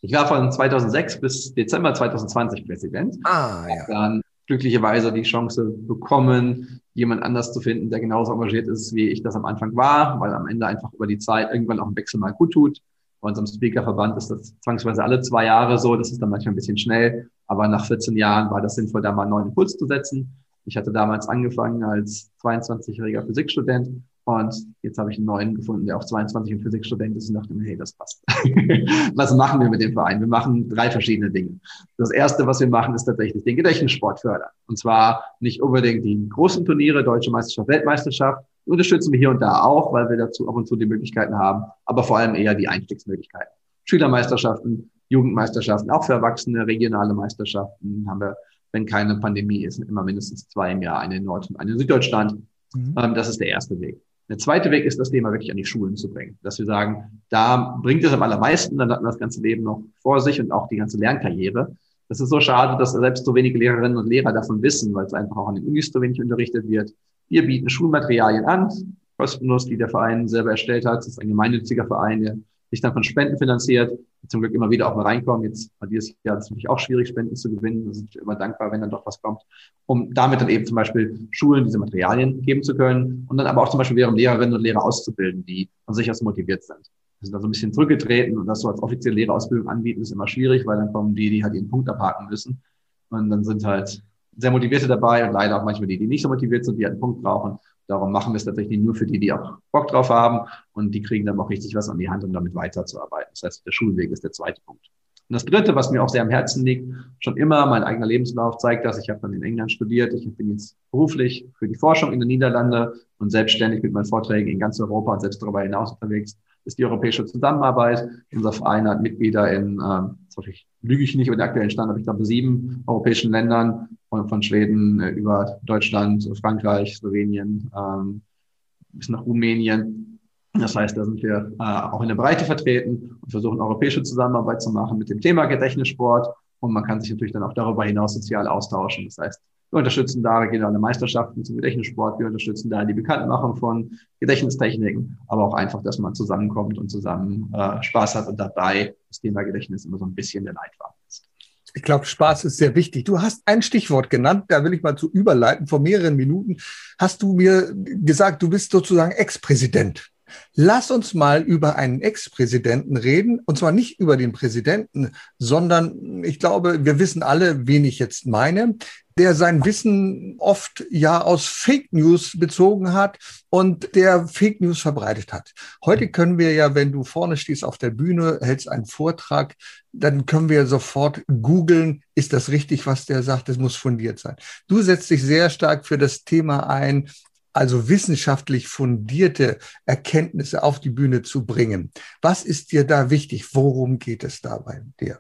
Ich war von 2006 bis Dezember 2020 Präsident. Ah, ja. Dann glücklicherweise die Chance bekommen, jemand anders zu finden, der genauso engagiert ist, wie ich das am Anfang war, weil am Ende einfach über die Zeit irgendwann auch ein Wechsel mal gut tut. Bei unserem Speakerverband ist das zwangsweise alle zwei Jahre so. Das ist dann manchmal ein bisschen schnell. Aber nach 14 Jahren war das sinnvoll, da mal einen neuen Impuls zu setzen. Ich hatte damals angefangen als 22-jähriger Physikstudent und jetzt habe ich einen neuen gefunden, der auch 22 und Physikstudent ist und dachte mir, hey, das passt. <laughs> was machen wir mit dem Verein? Wir machen drei verschiedene Dinge. Das erste, was wir machen, ist tatsächlich den Gedächtnissport fördern. Und zwar nicht unbedingt die großen Turniere, Deutsche Meisterschaft, Weltmeisterschaft. Unterstützen wir hier und da auch, weil wir dazu ab und zu die Möglichkeiten haben, aber vor allem eher die Einstiegsmöglichkeiten. Schülermeisterschaften, Jugendmeisterschaften, auch für Erwachsene, regionale Meisterschaften haben wir, wenn keine Pandemie ist, immer mindestens zwei im Jahr, eine in Nord- und eine in Süddeutschland. Mhm. Ähm, das ist der erste Weg. Der zweite Weg ist, das Thema wirklich an die Schulen zu bringen. Dass wir sagen, da bringt es am allermeisten, dann hat man das ganze Leben noch vor sich und auch die ganze Lernkarriere. Das ist so schade, dass selbst so wenige Lehrerinnen und Lehrer davon wissen, weil es einfach auch an den Unis so wenig unterrichtet wird. Wir bieten Schulmaterialien an, kostenlos, die der Verein selber erstellt hat. Das ist ein gemeinnütziger Verein, der sich dann von Spenden finanziert, zum Glück immer wieder auch mal reinkommen. Jetzt dieses Jahr ist natürlich auch schwierig, Spenden zu gewinnen. Wir sind immer dankbar, wenn dann doch was kommt, um damit dann eben zum Beispiel Schulen diese Materialien geben zu können und dann aber auch zum Beispiel wiederum Lehrerinnen und Lehrer auszubilden, die von sich aus motiviert sind. Wir sind da so ein bisschen zurückgetreten und das so als offizielle Lehrerausbildung anbieten, ist immer schwierig, weil dann kommen die, die halt ihren Punkt abhaken müssen. Und dann sind halt sehr motivierte dabei und leider auch manchmal die, die nicht so motiviert sind, die einen Punkt brauchen. Darum machen wir es tatsächlich nur für die, die auch Bock drauf haben und die kriegen dann auch richtig was an die Hand, um damit weiterzuarbeiten. Das heißt, der Schulweg ist der zweite Punkt. Und das Dritte, was mir auch sehr am Herzen liegt, schon immer mein eigener Lebenslauf zeigt das. Ich habe dann in England studiert. Ich bin jetzt beruflich für die Forschung in den Niederlanden und selbstständig mit meinen Vorträgen in ganz Europa und selbst darüber hinaus unterwegs ist die europäische Zusammenarbeit. Unser Verein hat Mitglieder in, ähm, ich lüge ich nicht über den aktuellen Stand, aber ich glaube sieben europäischen Ländern, von, von Schweden äh, über Deutschland, Frankreich, Slowenien, ähm, bis nach Rumänien. Das heißt, da sind wir äh, auch in der Breite vertreten und versuchen europäische Zusammenarbeit zu machen mit dem Thema Gedächtnissport. Und man kann sich natürlich dann auch darüber hinaus sozial austauschen. Das heißt, wir unterstützen da regionale Meisterschaften zum Gedächtnissport. Wir unterstützen da die Bekanntmachung von Gedächtnistechniken, aber auch einfach, dass man zusammenkommt und zusammen äh, Spaß hat und dabei das Thema Gedächtnis immer so ein bisschen der Leitfaden ist. Ich glaube, Spaß ist sehr wichtig. Du hast ein Stichwort genannt, da will ich mal zu überleiten. Vor mehreren Minuten hast du mir gesagt, du bist sozusagen Ex-Präsident. Lass uns mal über einen Ex-Präsidenten reden, und zwar nicht über den Präsidenten, sondern ich glaube, wir wissen alle, wen ich jetzt meine, der sein Wissen oft ja aus Fake News bezogen hat und der Fake News verbreitet hat. Heute können wir ja, wenn du vorne stehst auf der Bühne, hältst einen Vortrag, dann können wir sofort googeln, ist das richtig, was der sagt, das muss fundiert sein. Du setzt dich sehr stark für das Thema ein, also wissenschaftlich fundierte Erkenntnisse auf die Bühne zu bringen. Was ist dir da wichtig? Worum geht es da bei dir?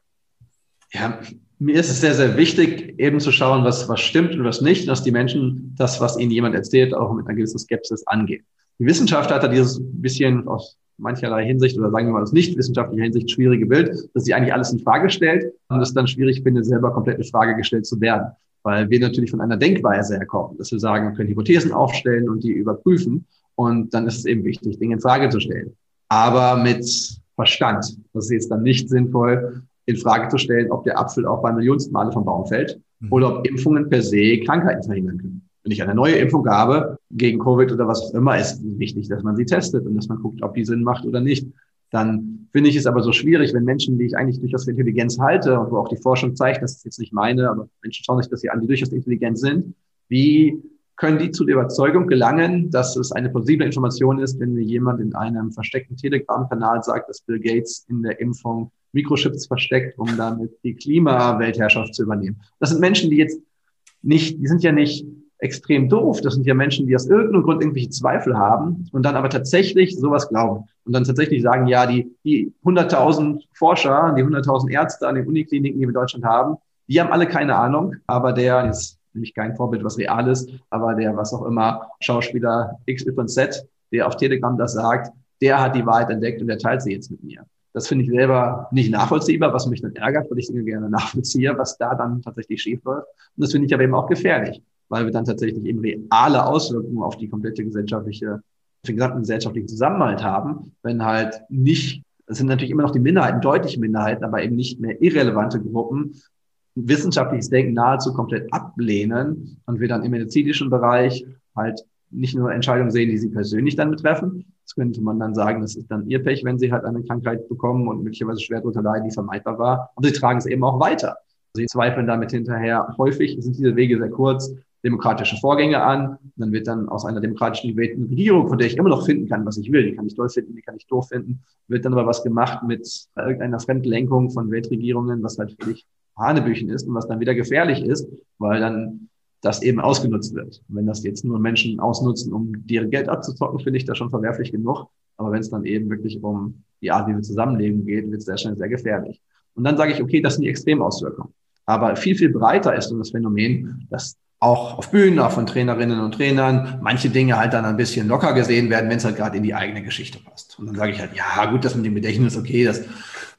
Ja, mir ist es sehr, sehr wichtig, eben zu schauen, was, was stimmt und was nicht, dass die Menschen das, was ihnen jemand erzählt, auch mit einer gewissen Skepsis angehen. Die Wissenschaft hat da dieses bisschen aus mancherlei Hinsicht oder sagen wir mal aus nicht wissenschaftlicher Hinsicht schwierige Bild, dass sie eigentlich alles in Frage stellt und es dann schwierig findet, selber komplett in Frage gestellt zu werden weil wir natürlich von einer Denkweise herkommen, dass wir sagen, wir können Hypothesen aufstellen und die überprüfen und dann ist es eben wichtig, Dinge in Frage zu stellen. Aber mit Verstand. Das ist jetzt dann nicht sinnvoll, in Frage zu stellen, ob der Apfel auch beim millionsten Male vom Baum fällt mhm. oder ob Impfungen per se Krankheiten verhindern können. Wenn ich eine neue Impfung habe gegen Covid oder was auch immer, ist wichtig, dass man sie testet und dass man guckt, ob die Sinn macht oder nicht. Dann finde ich es aber so schwierig, wenn Menschen, die ich eigentlich durchaus für Intelligenz halte und wo auch die Forschung zeigt, das ist jetzt nicht meine, aber Menschen schauen sich das hier an, die durchaus intelligent sind, wie können die zu der Überzeugung gelangen, dass es eine plausible Information ist, wenn mir jemand in einem versteckten Telegram-Kanal sagt, dass Bill Gates in der Impfung Mikrochips versteckt, um damit die Klimaweltherrschaft zu übernehmen. Das sind Menschen, die jetzt nicht, die sind ja nicht extrem doof. Das sind ja Menschen, die aus irgendeinem Grund irgendwelche Zweifel haben und dann aber tatsächlich sowas glauben und dann tatsächlich sagen, ja, die, die 100.000 Forscher, die 100.000 Ärzte an den Unikliniken, die wir in Deutschland haben, die haben alle keine Ahnung, aber der ist nämlich kein Vorbild, was real ist, aber der, was auch immer, Schauspieler XYZ, der auf Telegram das sagt, der hat die Wahrheit entdeckt und der teilt sie jetzt mit mir. Das finde ich selber nicht nachvollziehbar, was mich dann ärgert, weil ich Dinge gerne nachvollziehe, was da dann tatsächlich schief läuft. Und das finde ich aber eben auch gefährlich weil wir dann tatsächlich eben reale Auswirkungen auf die komplette gesellschaftliche, auf den gesamten gesellschaftlichen Zusammenhalt haben, wenn halt nicht, es sind natürlich immer noch die Minderheiten, deutliche Minderheiten, aber eben nicht mehr irrelevante Gruppen, wissenschaftliches Denken nahezu komplett ablehnen und wir dann im medizinischen Bereich halt nicht nur Entscheidungen sehen, die sie persönlich dann betreffen. Das könnte man dann sagen, das ist dann ihr Pech, wenn sie halt eine Krankheit bekommen und möglicherweise schwer darunter leiden, die vermeidbar war. Aber sie tragen es eben auch weiter. Sie zweifeln damit hinterher. Häufig sind diese Wege sehr kurz demokratische Vorgänge an. Dann wird dann aus einer demokratischen gewählten Regierung, von der ich immer noch finden kann, was ich will, die kann ich toll finden, die kann ich doof finden, wird dann aber was gemacht mit irgendeiner Fremdlenkung von Weltregierungen, was halt völlig Hanebüchen ist und was dann wieder gefährlich ist, weil dann das eben ausgenutzt wird. Und wenn das jetzt nur Menschen ausnutzen, um dir Geld abzuzocken, finde ich das schon verwerflich genug. Aber wenn es dann eben wirklich um die Art, wie wir zusammenleben geht, wird es sehr schnell sehr gefährlich. Und dann sage ich, okay, das sind die Extremauswirkungen. Aber viel, viel breiter ist das Phänomen, dass auch auf Bühnen, auch von Trainerinnen und Trainern, manche Dinge halt dann ein bisschen locker gesehen werden, wenn es halt gerade in die eigene Geschichte passt. Und dann sage ich halt, ja, gut, das mit dem Gedächtnis, okay, das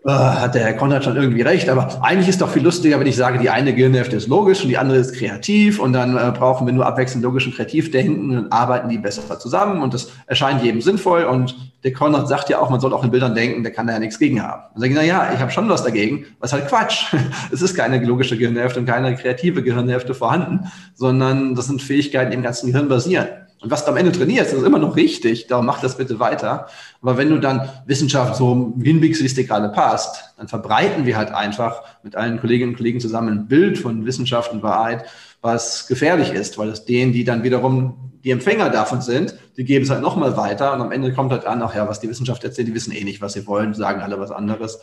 äh, hat der Herr Konrad schon irgendwie recht, aber eigentlich ist doch viel lustiger, wenn ich sage, die eine Gehirnhälfte ist logisch und die andere ist kreativ und dann äh, brauchen wir nur abwechselnd logisch und kreativ denken und arbeiten die besser zusammen und das erscheint jedem sinnvoll und der Konrad sagt ja auch, man soll auch in Bildern denken, der kann da ja nichts gegen haben. Dann sage ich, na ja, ich habe schon was dagegen, was halt Quatsch. <laughs> es ist keine logische Gehirnhälfte und keine kreative Gehirnhälfte vorhanden, sondern das sind Fähigkeiten, die im ganzen Gehirn basieren. Und was du am Ende trainierst, ist immer noch richtig. Darum mach das bitte weiter. Aber wenn du dann Wissenschaft so hinbiegst, wie es dir gerade passt, dann verbreiten wir halt einfach mit allen Kolleginnen und Kollegen zusammen ein Bild von Wissenschaft und Wahrheit, was gefährlich ist, weil es denen, die dann wiederum die Empfänger davon sind, die geben es halt nochmal weiter und am Ende kommt halt an, ach ja, was die Wissenschaft erzählt, die wissen eh nicht, was sie wollen, sagen alle was anderes,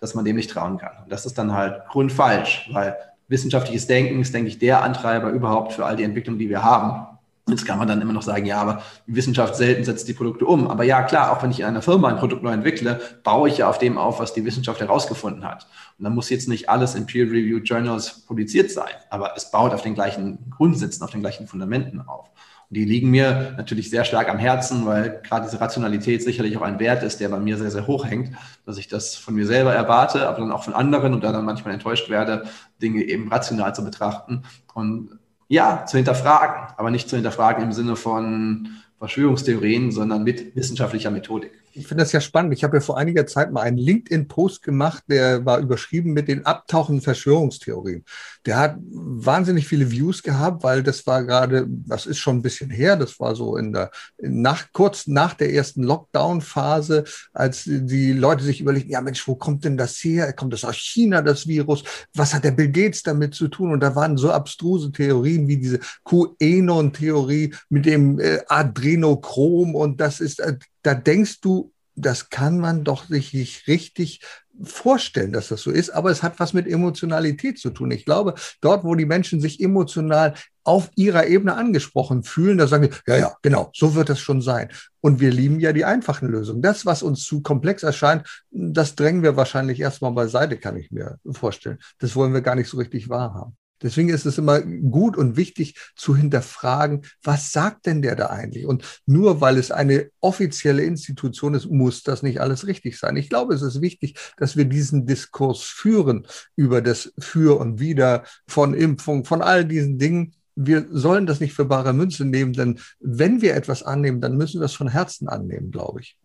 dass man dem nicht trauen kann. Und das ist dann halt grundfalsch, weil wissenschaftliches Denken ist, denke ich, der Antreiber überhaupt für all die Entwicklung, die wir haben. Jetzt kann man dann immer noch sagen, ja, aber Wissenschaft selten setzt die Produkte um. Aber ja, klar, auch wenn ich in einer Firma ein Produkt neu entwickle, baue ich ja auf dem auf, was die Wissenschaft herausgefunden hat. Und dann muss jetzt nicht alles in Peer-Reviewed Journals publiziert sein, aber es baut auf den gleichen Grundsätzen, auf den gleichen Fundamenten auf. Und die liegen mir natürlich sehr stark am Herzen, weil gerade diese Rationalität sicherlich auch ein Wert ist, der bei mir sehr, sehr hoch hängt, dass ich das von mir selber erwarte, aber dann auch von anderen und da dann manchmal enttäuscht werde, Dinge eben rational zu betrachten. Und ja, zu hinterfragen, aber nicht zu hinterfragen im Sinne von Verschwörungstheorien, sondern mit wissenschaftlicher Methodik ich finde das ja spannend. Ich habe ja vor einiger Zeit mal einen LinkedIn-Post gemacht, der war überschrieben mit den abtauchenden Verschwörungstheorien. Der hat wahnsinnig viele Views gehabt, weil das war gerade, das ist schon ein bisschen her, das war so in der, nach, kurz nach der ersten Lockdown-Phase, als die Leute sich überlegen, ja Mensch, wo kommt denn das her? Kommt das aus China, das Virus? Was hat der Bill Gates damit zu tun? Und da waren so abstruse Theorien wie diese QAnon-Theorie mit dem äh, Adrenochrom und das ist, äh, da denkst du, das kann man doch sich nicht richtig vorstellen, dass das so ist, aber es hat was mit Emotionalität zu tun. Ich glaube, dort, wo die Menschen sich emotional auf ihrer Ebene angesprochen fühlen, da sagen wir, ja, ja, genau, so wird es schon sein. Und wir lieben ja die einfachen Lösungen. Das, was uns zu komplex erscheint, das drängen wir wahrscheinlich erstmal beiseite, kann ich mir vorstellen. Das wollen wir gar nicht so richtig wahrhaben. Deswegen ist es immer gut und wichtig zu hinterfragen, was sagt denn der da eigentlich? Und nur weil es eine offizielle Institution ist, muss das nicht alles richtig sein. Ich glaube, es ist wichtig, dass wir diesen Diskurs führen über das Für und Wider von Impfung, von all diesen Dingen. Wir sollen das nicht für bare Münze nehmen, denn wenn wir etwas annehmen, dann müssen wir es von Herzen annehmen, glaube ich.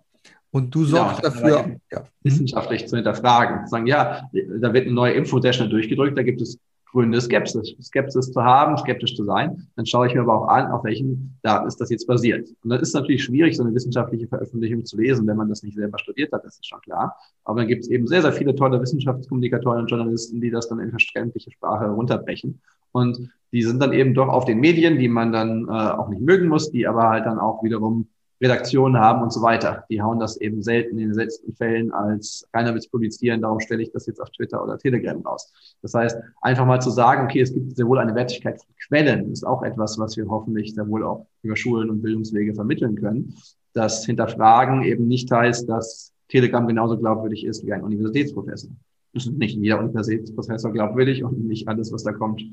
Und du genau, sorgst ja, dafür, ja. wissenschaftlich zu hinterfragen. Zu sagen, ja, da wird eine neue Info sehr schnell durchgedrückt, da gibt es Gründe, Skepsis, Skepsis zu haben, skeptisch zu sein. Dann schaue ich mir aber auch an, auf welchen Daten ist das jetzt basiert. Und dann ist natürlich schwierig, so eine wissenschaftliche Veröffentlichung zu lesen, wenn man das nicht selber studiert hat, das ist schon klar. Aber dann gibt es eben sehr, sehr viele tolle Wissenschaftskommunikatoren und Journalisten, die das dann in verständliche Sprache runterbrechen. Und die sind dann eben doch auf den Medien, die man dann äh, auch nicht mögen muss, die aber halt dann auch wiederum Redaktionen haben und so weiter. Die hauen das eben selten in den seltensten Fällen als keiner will es publizieren, darum stelle ich das jetzt auf Twitter oder Telegram raus. Das heißt, einfach mal zu sagen, okay, es gibt sehr wohl eine Wertigkeit von Quellen, ist auch etwas, was wir hoffentlich sehr wohl auch über Schulen und Bildungswege vermitteln können. Das Hinterfragen eben nicht heißt, dass Telegram genauso glaubwürdig ist wie ein Universitätsprofessor. Das ist nicht jeder Universitätsprofessor glaubwürdig und nicht alles, was da kommt,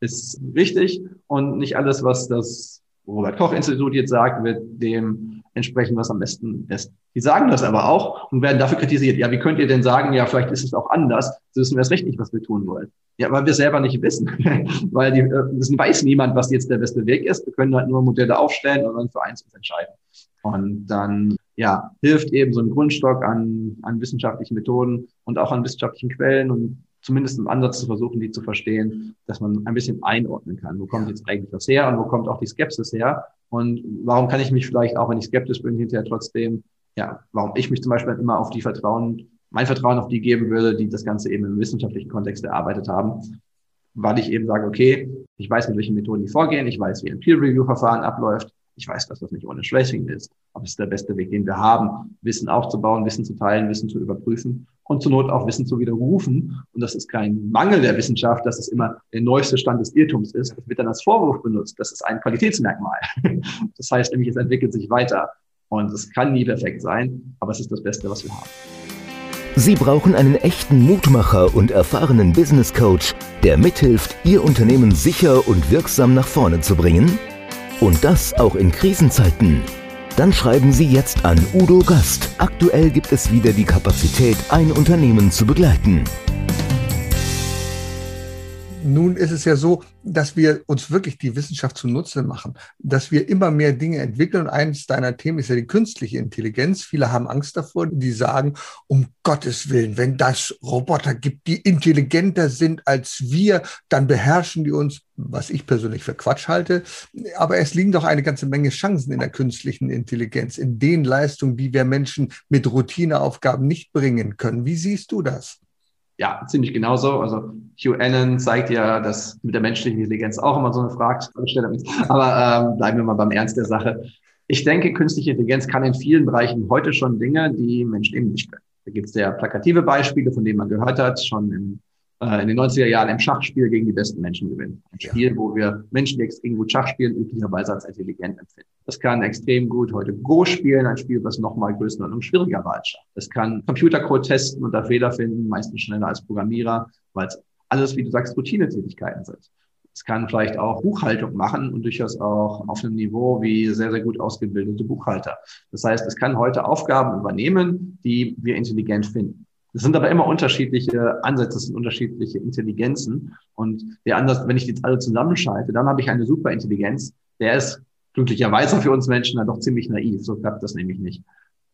ist richtig und nicht alles, was das Robert Koch Institut jetzt sagt, wird dem entsprechen, was am besten ist. Die sagen das aber auch und werden dafür kritisiert. Ja, wie könnt ihr denn sagen, ja, vielleicht ist es auch anders? So wissen wir es nicht, was wir tun wollen. Ja, weil wir selber nicht wissen. <laughs> weil die, äh, das weiß niemand, was jetzt der beste Weg ist. Wir können halt nur Modelle aufstellen und dann für eins entscheiden. Und dann, ja, hilft eben so ein Grundstock an, an wissenschaftlichen Methoden und auch an wissenschaftlichen Quellen und zumindest im Ansatz zu versuchen, die zu verstehen, dass man ein bisschen einordnen kann. Wo kommt jetzt eigentlich das her und wo kommt auch die Skepsis her? Und warum kann ich mich vielleicht, auch wenn ich skeptisch bin, hinterher trotzdem, ja, warum ich mich zum Beispiel immer auf die Vertrauen, mein Vertrauen auf die geben würde, die das Ganze eben im wissenschaftlichen Kontext erarbeitet haben, weil ich eben sage, okay, ich weiß, mit welchen Methoden die vorgehen, ich weiß, wie ein Peer-Review-Verfahren abläuft, ich weiß, dass das nicht ohne Schwäching ist, aber es ist der beste Weg, den wir haben, Wissen aufzubauen, Wissen zu teilen, Wissen zu überprüfen und zur Not auch Wissen zu widerrufen. Und das ist kein Mangel der Wissenschaft, dass es immer der neueste Stand des Irrtums ist. Das wird dann als Vorwurf benutzt. Das ist ein Qualitätsmerkmal. <laughs> Das heißt nämlich, es entwickelt sich weiter. Und es kann nie perfekt sein, aber es ist das Beste, was wir haben. Sie brauchen einen echten Mutmacher und erfahrenen Business Coach, der mithilft, Ihr Unternehmen sicher und wirksam nach vorne zu bringen? Und das auch in Krisenzeiten. Dann schreiben Sie jetzt an Udo Gast. Aktuell gibt es wieder die Kapazität, ein Unternehmen zu begleiten. Nun ist es ja so, dass wir uns wirklich die Wissenschaft zunutze machen, dass wir immer mehr Dinge entwickeln. Und eines deiner Themen ist ja die künstliche Intelligenz. Viele haben Angst davor, die sagen, um Gottes Willen, wenn das Roboter gibt, die intelligenter sind als wir, dann beherrschen die uns, was ich persönlich für Quatsch halte. Aber es liegen doch eine ganze Menge Chancen in der künstlichen Intelligenz, in den Leistungen, die wir Menschen mit Routineaufgaben nicht bringen können. Wie siehst du das? Ja, ziemlich genauso. Also QAnon zeigt ja, dass mit der menschlichen Intelligenz auch immer so eine Fragestellung ist. Aber ähm, bleiben wir mal beim Ernst der Sache. Ich denke, künstliche Intelligenz kann in vielen Bereichen heute schon Dinge, die Menschen eben nicht können. Da gibt es sehr plakative Beispiele, von denen man gehört hat, schon im äh, in den 90er Jahren im Schachspiel gegen die besten Menschen gewinnen. Ein Spiel, wo wir Menschen, die extrem gut Schach spielen, üblicherweise als intelligent empfinden. Das kann extrem gut heute Go spielen, ein Spiel, was nochmal Größenordnung schwieriger war als Schach. Es kann Computercode testen und da Fehler finden, meistens schneller als Programmierer, weil es alles, wie du sagst, Routinetätigkeiten sind. Es kann vielleicht auch Buchhaltung machen und durchaus auch auf einem Niveau wie sehr, sehr gut ausgebildete Buchhalter. Das heißt, es kann heute Aufgaben übernehmen, die wir intelligent finden. Das sind aber immer unterschiedliche Ansätze, das sind unterschiedliche Intelligenzen. Und der anders, wenn ich die jetzt alle zusammenschalte, dann habe ich eine Superintelligenz. Der ist glücklicherweise für uns Menschen dann doch ziemlich naiv. So klappt das nämlich nicht.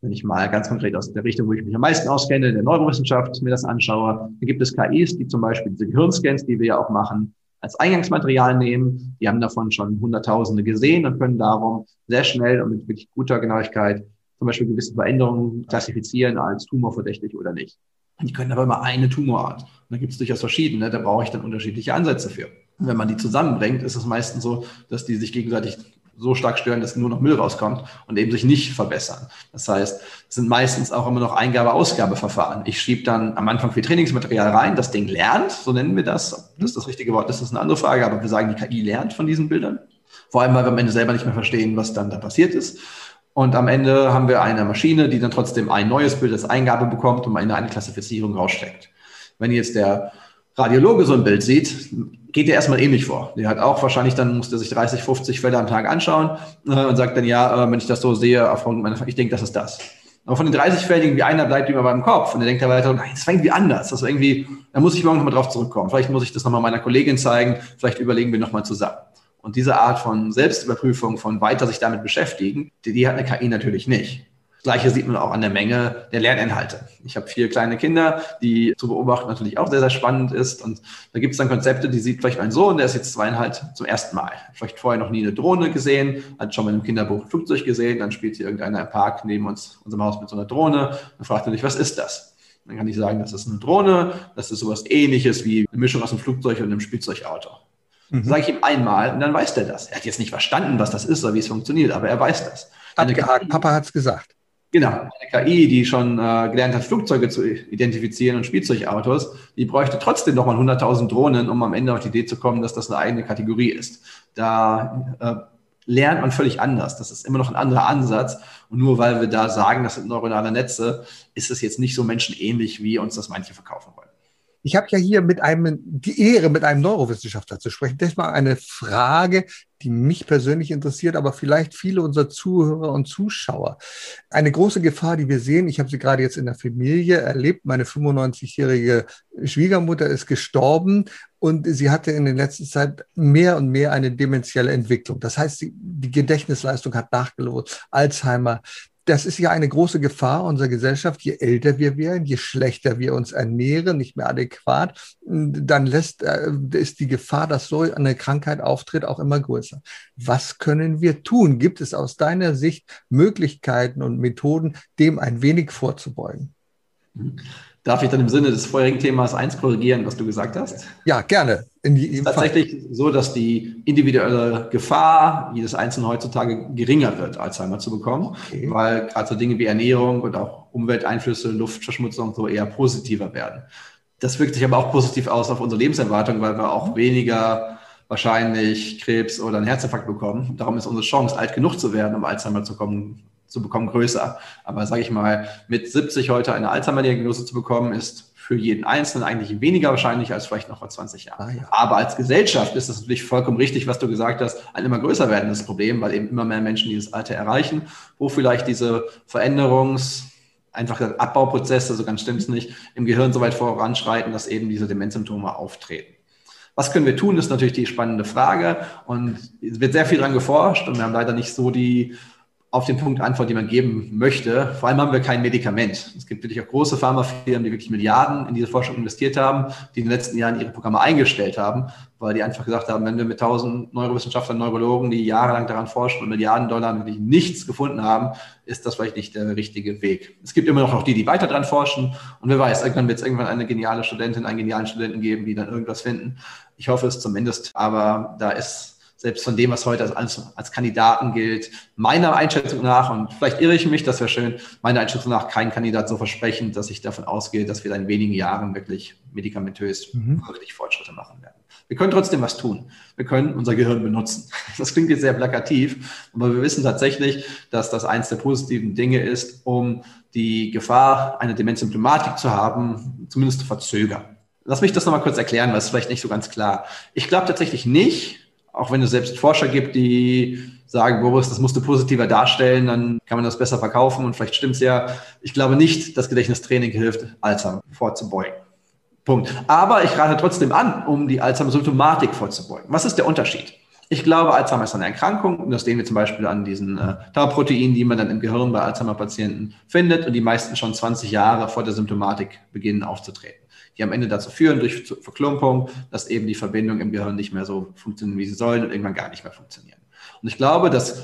Wenn ich mal ganz konkret aus der Richtung, wo ich mich am meisten auskenne, der Neurowissenschaft, mir das anschaue, dann gibt es KIs, die zum Beispiel diese Gehirnscans, die wir ja auch machen, als Eingangsmaterial nehmen. Die haben davon schon Hunderttausende gesehen und können darum sehr schnell und mit wirklich guter Genauigkeit zum Beispiel gewisse Veränderungen klassifizieren als tumorverdächtig oder nicht. Die können aber immer eine Tumorart. Und da gibt es durchaus verschiedene, da brauche ich dann unterschiedliche Ansätze für. Und wenn man die zusammenbringt, ist es meistens so, dass die sich gegenseitig so stark stören, dass nur noch Müll rauskommt und eben sich nicht verbessern. Das heißt, es sind meistens auch immer noch Eingabe-Ausgabeverfahren. Ich schiebe dann am Anfang viel Trainingsmaterial rein, das Ding lernt, so nennen wir das. Das ist das richtige Wort, das ist eine andere Frage, aber wir sagen, die KI lernt von diesen Bildern. Vor allem, weil wir am Ende selber nicht mehr verstehen, was dann da passiert ist. Und am Ende haben wir eine Maschine, die dann trotzdem ein neues Bild als Eingabe bekommt und eine Klassifizierung raussteckt. Wenn jetzt der Radiologe so ein Bild sieht, geht der erstmal ähnlich vor. Der hat auch wahrscheinlich, dann muss der sich 30, 50 Fälle am Tag anschauen äh, und sagt dann, ja, äh, wenn ich das so sehe, ich denke, das ist das. Aber von den 30 Fällen irgendwie einer bleibt immer beim Kopf und der denkt da weiter, nein, das war irgendwie anders. Das war irgendwie, da muss ich morgen nochmal drauf zurückkommen. Vielleicht muss ich das nochmal meiner Kollegin zeigen, vielleicht überlegen wir nochmal zusammen. Und diese Art von Selbstüberprüfung, von weiter sich damit beschäftigen, die, die hat eine KI natürlich nicht. Das Gleiche sieht man auch an der Menge der Lerninhalte. Ich habe vier kleine Kinder, die zu beobachten natürlich auch sehr, sehr spannend ist. Und da gibt es dann Konzepte, die sieht vielleicht mein Sohn, der ist jetzt zweieinhalb zum ersten Mal. Vielleicht vorher noch nie eine Drohne gesehen, hat schon mal im Kinderbuch ein Flugzeug gesehen, dann spielt hier irgendeiner im Park neben uns, unserem Haus mit so einer Drohne. Dann fragt mich, was ist das? Dann kann ich sagen, das ist eine Drohne, das ist sowas ähnliches wie eine Mischung aus einem Flugzeug und einem Spielzeugauto. Mhm. Sage ich ihm einmal und dann weiß der das. Er hat jetzt nicht verstanden, was das ist oder wie es funktioniert, aber er weiß das. Abgehakt, Papa hat es gesagt. Genau, eine KI, die schon äh, gelernt hat, Flugzeuge zu identifizieren und Spielzeugautos, die bräuchte trotzdem nochmal 100.000 Drohnen, um am Ende auf die Idee zu kommen, dass das eine eigene Kategorie ist. Da äh, lernt man völlig anders. Das ist immer noch ein anderer Ansatz. Und nur weil wir da sagen, das sind neuronale Netze, ist es jetzt nicht so menschenähnlich, wie uns das manche verkaufen wollen. Ich habe ja hier mit einem die Ehre, mit einem Neurowissenschaftler zu sprechen. Das ist mal eine Frage, die mich persönlich interessiert, aber vielleicht viele unserer Zuhörer und Zuschauer. Eine große Gefahr, die wir sehen, ich habe sie gerade jetzt in der Familie erlebt. Meine 95-jährige Schwiegermutter ist gestorben und sie hatte in der letzten Zeit mehr und mehr eine dementielle Entwicklung. Das heißt, die Gedächtnisleistung hat nachgelassen, Alzheimer, das ist ja eine große Gefahr unserer Gesellschaft. Je älter wir werden, je schlechter wir uns ernähren, nicht mehr adäquat, dann lässt, äh, ist die Gefahr, dass so eine Krankheit auftritt, auch immer größer. Was können wir tun? Gibt es aus deiner Sicht Möglichkeiten und Methoden, dem ein wenig vorzubeugen? Darf ich dann im Sinne des vorherigen Themas eins korrigieren, was du gesagt hast? Ja, gerne. Es ist tatsächlich Fall. so, dass die individuelle Gefahr jedes Einzelnen heutzutage geringer wird, Alzheimer zu bekommen, okay. weil gerade so Dinge wie Ernährung und auch Umwelteinflüsse, Luftverschmutzung so eher positiver werden. Das wirkt sich aber auch positiv aus auf unsere Lebenserwartung, weil wir auch weniger wahrscheinlich Krebs oder einen Herzinfarkt bekommen. Darum ist unsere Chance, alt genug zu werden, um Alzheimer zu kommen, zu bekommen, größer. Aber sage ich mal, mit 70 heute eine Alzheimer-Diagnose zu bekommen, ist für jeden Einzelnen eigentlich weniger wahrscheinlich als vielleicht noch vor 20 Jahren. Ah, ja. Aber als Gesellschaft ist es natürlich vollkommen richtig, was du gesagt hast, ein immer größer werdendes Problem, weil eben immer mehr Menschen dieses Alter erreichen, wo vielleicht diese Veränderungs- einfach Abbauprozesse, so ganz stimmt es nicht, im Gehirn so weit voranschreiten, dass eben diese Demenzsymptome auftreten. Was können wir tun, ist natürlich die spannende Frage und es wird sehr viel dran geforscht und wir haben leider nicht so die auf den Punkt Antwort, die man geben möchte. Vor allem haben wir kein Medikament. Es gibt wirklich auch große Pharmafirmen, die wirklich Milliarden in diese Forschung investiert haben, die in den letzten Jahren ihre Programme eingestellt haben, weil die einfach gesagt haben, wenn wir mit tausend Neurowissenschaftlern, Neurologen, die jahrelang daran forschen und Milliarden Dollar wirklich nichts gefunden haben, ist das vielleicht nicht der richtige Weg. Es gibt immer noch die, die weiter dran forschen und wer weiß, irgendwann wird es irgendwann eine geniale Studentin, einen genialen Studenten geben, die dann irgendwas finden. Ich hoffe es zumindest, aber da ist selbst von dem, was heute als, als Kandidaten gilt, meiner Einschätzung nach, und vielleicht irre ich mich, das wäre schön, meiner Einschätzung nach kein Kandidat so versprechend, dass ich davon ausgehe, dass wir in wenigen Jahren wirklich medikamentös mhm. wirklich Fortschritte machen werden. Wir können trotzdem was tun. Wir können unser Gehirn benutzen. <laughs> Das klingt jetzt sehr plakativ, aber wir wissen tatsächlich, dass das eins der positiven Dinge ist, um die Gefahr, eine Demenzsymptomatik zu haben, zumindest zu verzögern. Lass mich das nochmal kurz erklären, weil es vielleicht nicht so ganz klar. Ich glaube tatsächlich nicht, auch wenn es selbst Forscher gibt, die sagen, Boris, das musst du positiver darstellen, dann kann man das besser verkaufen und vielleicht stimmt es ja. Ich glaube nicht, dass Gedächtnistraining hilft, Alzheimer vorzubeugen. Punkt. Aber ich rate trotzdem an, um die Alzheimer-Symptomatik vorzubeugen. Was ist der Unterschied? Ich glaube, Alzheimer ist eine Erkrankung und das sehen wir zum Beispiel an diesen äh, Tauproteinen, die man dann im Gehirn bei Alzheimer-Patienten findet und die meisten schon 20 Jahre vor der Symptomatik beginnen aufzutreten die am Ende dazu führen, durch Verklumpung, dass eben die Verbindungen im Gehirn nicht mehr so funktionieren, wie sie sollen und irgendwann gar nicht mehr funktionieren. Und ich glaube, dass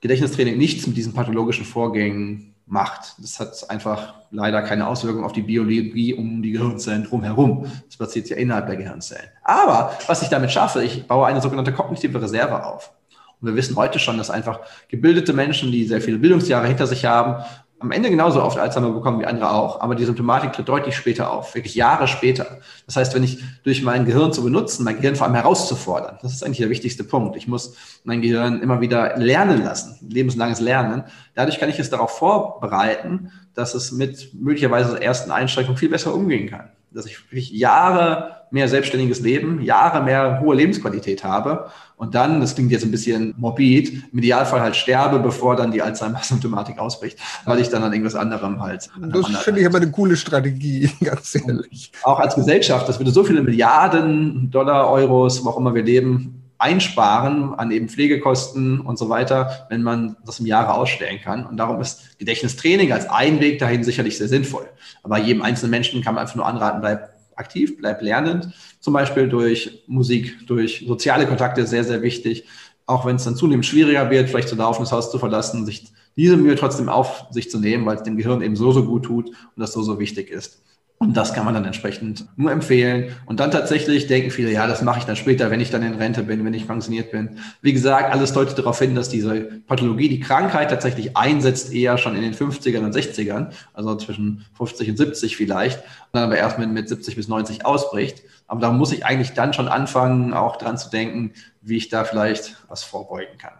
Gedächtnistraining nichts mit diesen pathologischen Vorgängen macht. Das hat einfach leider keine Auswirkung auf die Biologie um die Gehirnzellen drumherum. Das passiert ja innerhalb der Gehirnzellen. Aber was ich damit schaffe, ich baue eine sogenannte kognitive Reserve auf. Und wir wissen heute schon, dass einfach gebildete Menschen, die sehr viele Bildungsjahre hinter sich haben, am Ende genauso oft Alzheimer bekommen wie andere auch, aber die Symptomatik tritt deutlich später auf, wirklich Jahre später. Das heißt, wenn ich durch mein Gehirn zu benutzen, mein Gehirn vor allem herauszufordern, das ist eigentlich der wichtigste Punkt. Ich muss mein Gehirn immer wieder lernen lassen, lebenslanges Lernen. Dadurch kann ich es darauf vorbereiten, dass es mit möglicherweise ersten Einschränkungen viel besser umgehen kann. Dass ich wirklich Jahre mehr selbstständiges Leben, Jahre mehr hohe Lebensqualität habe und dann, das klingt jetzt ein bisschen morbid, im Idealfall halt sterbe, bevor dann die Alzheimer-Symptomatik ausbricht, weil ich dann an irgendwas anderem halt. Das finde ich aber eine coole Strategie, <laughs> ganz ehrlich. Und auch als Gesellschaft, das würde so viele Milliarden Dollar, Euros, wo auch immer wir leben, einsparen an eben Pflegekosten und so weiter, wenn man das im Jahre ausstellen kann. Und darum ist Gedächtnistraining als ein Weg dahin sicherlich sehr sinnvoll. Aber jedem einzelnen Menschen kann man einfach nur anraten, bleib aktiv, bleib lernend, zum Beispiel durch Musik, durch soziale Kontakte sehr, sehr wichtig. Auch wenn es dann zunehmend schwieriger wird, vielleicht zu laufen, das Haus zu verlassen, sich diese Mühe trotzdem auf sich zu nehmen, weil es dem Gehirn eben so, so gut tut und das so, so wichtig ist. Und das kann man dann entsprechend nur empfehlen. Und dann tatsächlich denken viele, ja, das mache ich dann später, wenn ich dann in Rente bin, wenn ich pensioniert bin. Wie gesagt, alles deutet darauf hin, dass diese Pathologie, die Krankheit tatsächlich einsetzt, eher schon in den 50ern und 60ern, also zwischen 50 und 70 vielleicht, und dann aber erst mit, mit 70 bis 90 ausbricht. Aber da muss ich eigentlich dann schon anfangen, auch dran zu denken, wie ich da vielleicht was vorbeugen kann.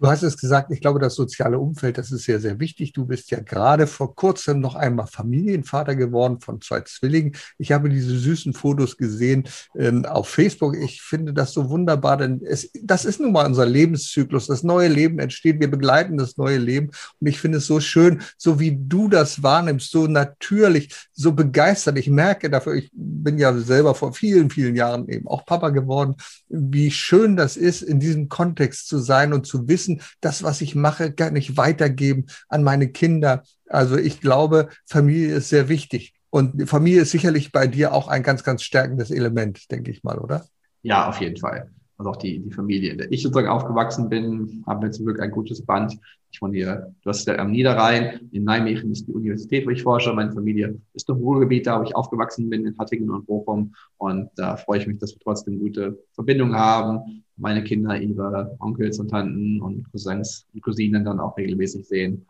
Du hast es gesagt, ich glaube, das soziale Umfeld, das ist sehr, sehr wichtig. Du bist ja gerade vor kurzem noch einmal Familienvater geworden von zwei Zwillingen. Ich habe diese süßen Fotos gesehen ähm, auf Facebook. Ich finde das so wunderbar, denn es, das ist nun mal unser Lebenszyklus. Das neue Leben entsteht. Wir begleiten das neue Leben. Und ich finde es so schön, so wie du das wahrnimmst, so natürlich, so begeistert. Ich merke dafür, ich bin ja selber vor vielen, vielen Jahren eben auch Papa geworden, wie schön das ist, in diesem Kontext zu sein und zu wissen, wissen, das, was ich mache, kann ich weitergeben an meine Kinder. Also ich glaube, Familie ist sehr wichtig. Und Familie ist sicherlich bei dir auch ein ganz, ganz stärkendes Element, denke ich mal, oder? Ja, auf jeden Fall. Also auch die, die Familie, in der ich sozusagen aufgewachsen bin, haben wir zum Glück ein gutes Band. Ich wohne hier, du hast ja am Niederrhein, in Nijmegen ist die Universität, wo ich forsche. Meine Familie ist im Ruhrgebiet, da wo ich aufgewachsen bin, in Hattingen und Bochum. Und da freue ich mich, dass wir trotzdem gute Verbindungen haben. Meine Kinder, ihre Onkels und Tanten und Cousins und Cousinen dann auch regelmäßig sehen.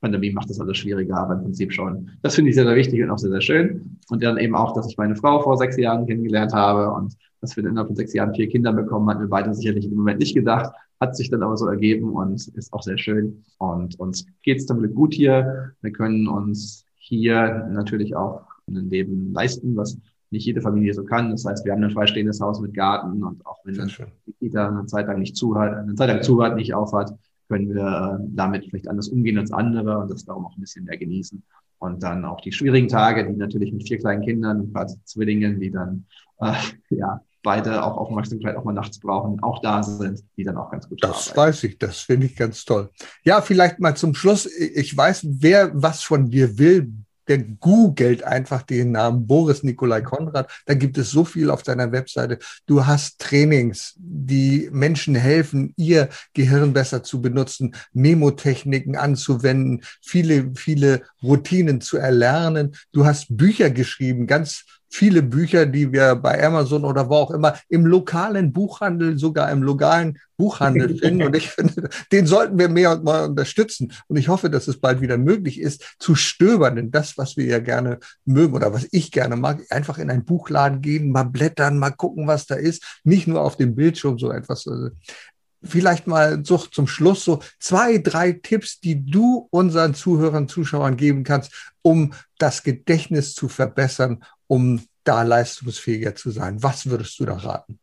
Pandemie macht das alles schwieriger, aber im Prinzip schon. Das finde ich sehr, sehr wichtig und auch sehr, sehr schön. Und dann eben auch, dass ich meine Frau vor sechs Jahren kennengelernt habe und dass wir innerhalb von sechs Jahren vier Kinder bekommen, hatten wir beide sicherlich im Moment nicht gedacht. hat sich dann aber so ergeben und ist auch sehr schön. Und uns geht es damit gut hier. Wir können uns hier natürlich auch ein Leben leisten, was nicht jede Familie so kann. Das heißt, wir haben ein freistehendes Haus mit Garten und auch wenn die Kita eine Zeit lang nicht zu hat, eine Zeit lang zu hat, nicht aufhat, können wir äh, damit vielleicht anders umgehen als andere und das darum auch ein bisschen mehr genießen. Und dann auch die schwierigen Tage, die natürlich mit vier kleinen Kindern, quasi Zwillingen, die dann äh, ja beide auch Aufmerksamkeit auch mal nachts brauchen, auch da sind, die dann auch ganz gut Das weiß ich, das finde ich ganz toll. Ja, vielleicht mal zum Schluss. Ich weiß, wer was von dir will, der googelt einfach den Namen Boris Nikolai Konrad. Da gibt es so viel auf deiner Webseite. Du hast Trainings, die Menschen helfen, ihr Gehirn besser zu benutzen, Memotechniken anzuwenden, viele, viele Routinen zu erlernen. Du hast Bücher geschrieben, ganz viele Bücher, die wir bei Amazon oder wo auch immer im lokalen Buchhandel, sogar im lokalen Buchhandel <laughs> finden. Und ich finde, den sollten wir mehr und mal unterstützen. Und ich hoffe, dass es bald wieder möglich ist, zu stöbern in das, was wir ja gerne mögen oder was ich gerne mag, einfach in einen Buchladen gehen, mal blättern, mal gucken, was da ist. Nicht nur auf dem Bildschirm so etwas. Also vielleicht mal so zum Schluss so zwei, drei Tipps, die du unseren Zuhörern, Zuschauern geben kannst, um das Gedächtnis zu verbessern um da leistungsfähiger zu sein? Was würdest du da raten?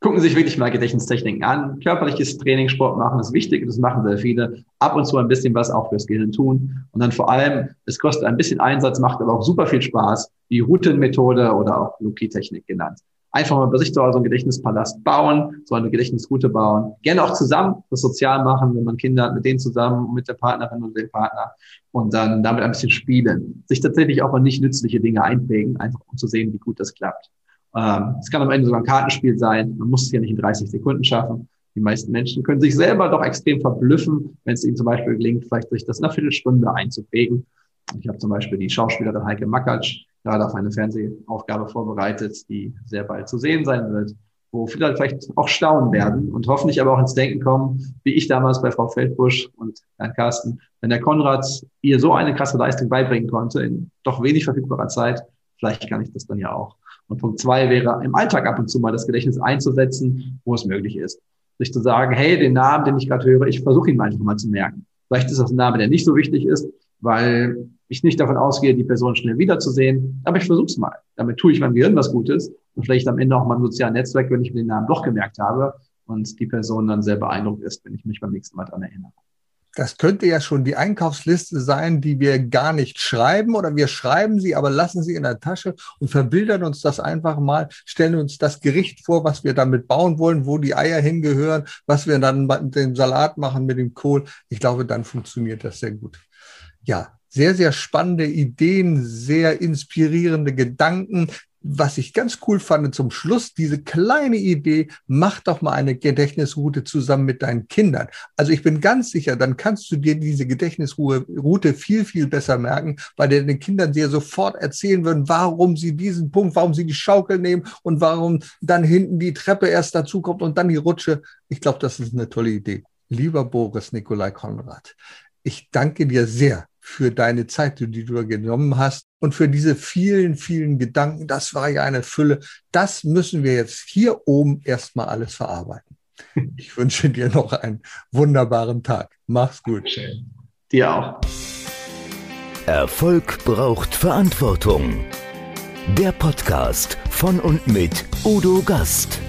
Gucken Sie sich wirklich mal Gedächtnistechniken an. Körperliches Training, Sport machen ist wichtig, das machen sehr viele. Ab und zu ein bisschen was auch fürs Gehirn tun. Und dann vor allem, es kostet ein bisschen Einsatz, macht aber auch super viel Spaß, die Routenmethode oder auch Loki-Technik genannt einfach mal bei sich zu Hause einen Gedächtnispalast bauen, so eine Gedächtnisroute bauen. Gerne auch zusammen, das sozial machen, wenn man Kinder hat, mit denen zusammen, mit der Partnerin und dem Partner und dann damit ein bisschen spielen. Sich tatsächlich auch mal nicht nützliche Dinge einprägen, einfach um zu sehen, wie gut das klappt. Ähm, es kann am Ende sogar ein Kartenspiel sein. Man muss es ja nicht in 30 Sekunden schaffen. Die meisten Menschen können sich selber doch extrem verblüffen, wenn es ihnen zum Beispiel gelingt, vielleicht sich das einer Viertelstunde einzuprägen. Ich habe zum Beispiel die Schauspielerin Heike Makatsch gerade auf eine Fernsehaufgabe vorbereitet, die sehr bald zu sehen sein wird, wo viele vielleicht auch staunen werden und hoffentlich aber auch ins Denken kommen, wie ich damals bei Frau Feldbusch und Herrn Carsten, wenn der Konrad ihr so eine krasse Leistung beibringen konnte in doch wenig verfügbarer Zeit, vielleicht kann ich das dann ja auch. Und Punkt zwei wäre, im Alltag ab und zu mal das Gedächtnis einzusetzen, wo es möglich ist. Sich zu sagen, hey, den Namen, den ich gerade höre, ich versuche ihn einfach mal zu merken. Vielleicht ist das ein Name, der nicht so wichtig ist, weil ich nicht davon ausgehe, die Person schnell wiederzusehen, aber ich versuche es mal. Damit tue ich meinem Gehirn was Gutes und vielleicht am Ende auch meinem sozialen Netzwerk, wenn ich mir den Namen doch gemerkt habe und die Person dann sehr beeindruckt ist, wenn ich mich beim nächsten Mal daran erinnere. Das könnte ja schon die Einkaufsliste sein, die wir gar nicht schreiben oder wir schreiben sie, aber lassen sie in der Tasche und verbildern uns das einfach mal, stellen uns das Gericht vor, was wir damit bauen wollen, wo die Eier hingehören, was wir dann mit dem Salat machen, mit dem Kohl. Ich glaube, dann funktioniert das sehr gut ja, sehr, sehr spannende Ideen, sehr inspirierende Gedanken. Was ich ganz cool fand zum Schluss, diese kleine Idee, mach doch mal eine Gedächtnisroute zusammen mit deinen Kindern. Also ich bin ganz sicher, dann kannst du dir diese Gedächtnisroute viel, viel besser merken, weil den Kindern dir sofort erzählen würden, warum sie diesen Punkt, warum sie die Schaukel nehmen und warum dann hinten die Treppe erst dazu kommt und dann die Rutsche. Ich glaube, das ist eine tolle Idee. Lieber Boris Nikolai Konrad, ich danke dir sehr für deine Zeit, die du genommen hast und für diese vielen, vielen Gedanken. Das war ja eine Fülle. Das müssen wir jetzt hier oben erstmal alles verarbeiten. <laughs> Ich wünsche dir noch einen wunderbaren Tag. Mach's gut. Schön. Dir auch. Erfolg braucht Verantwortung. Der Podcast von und mit Udo Gast.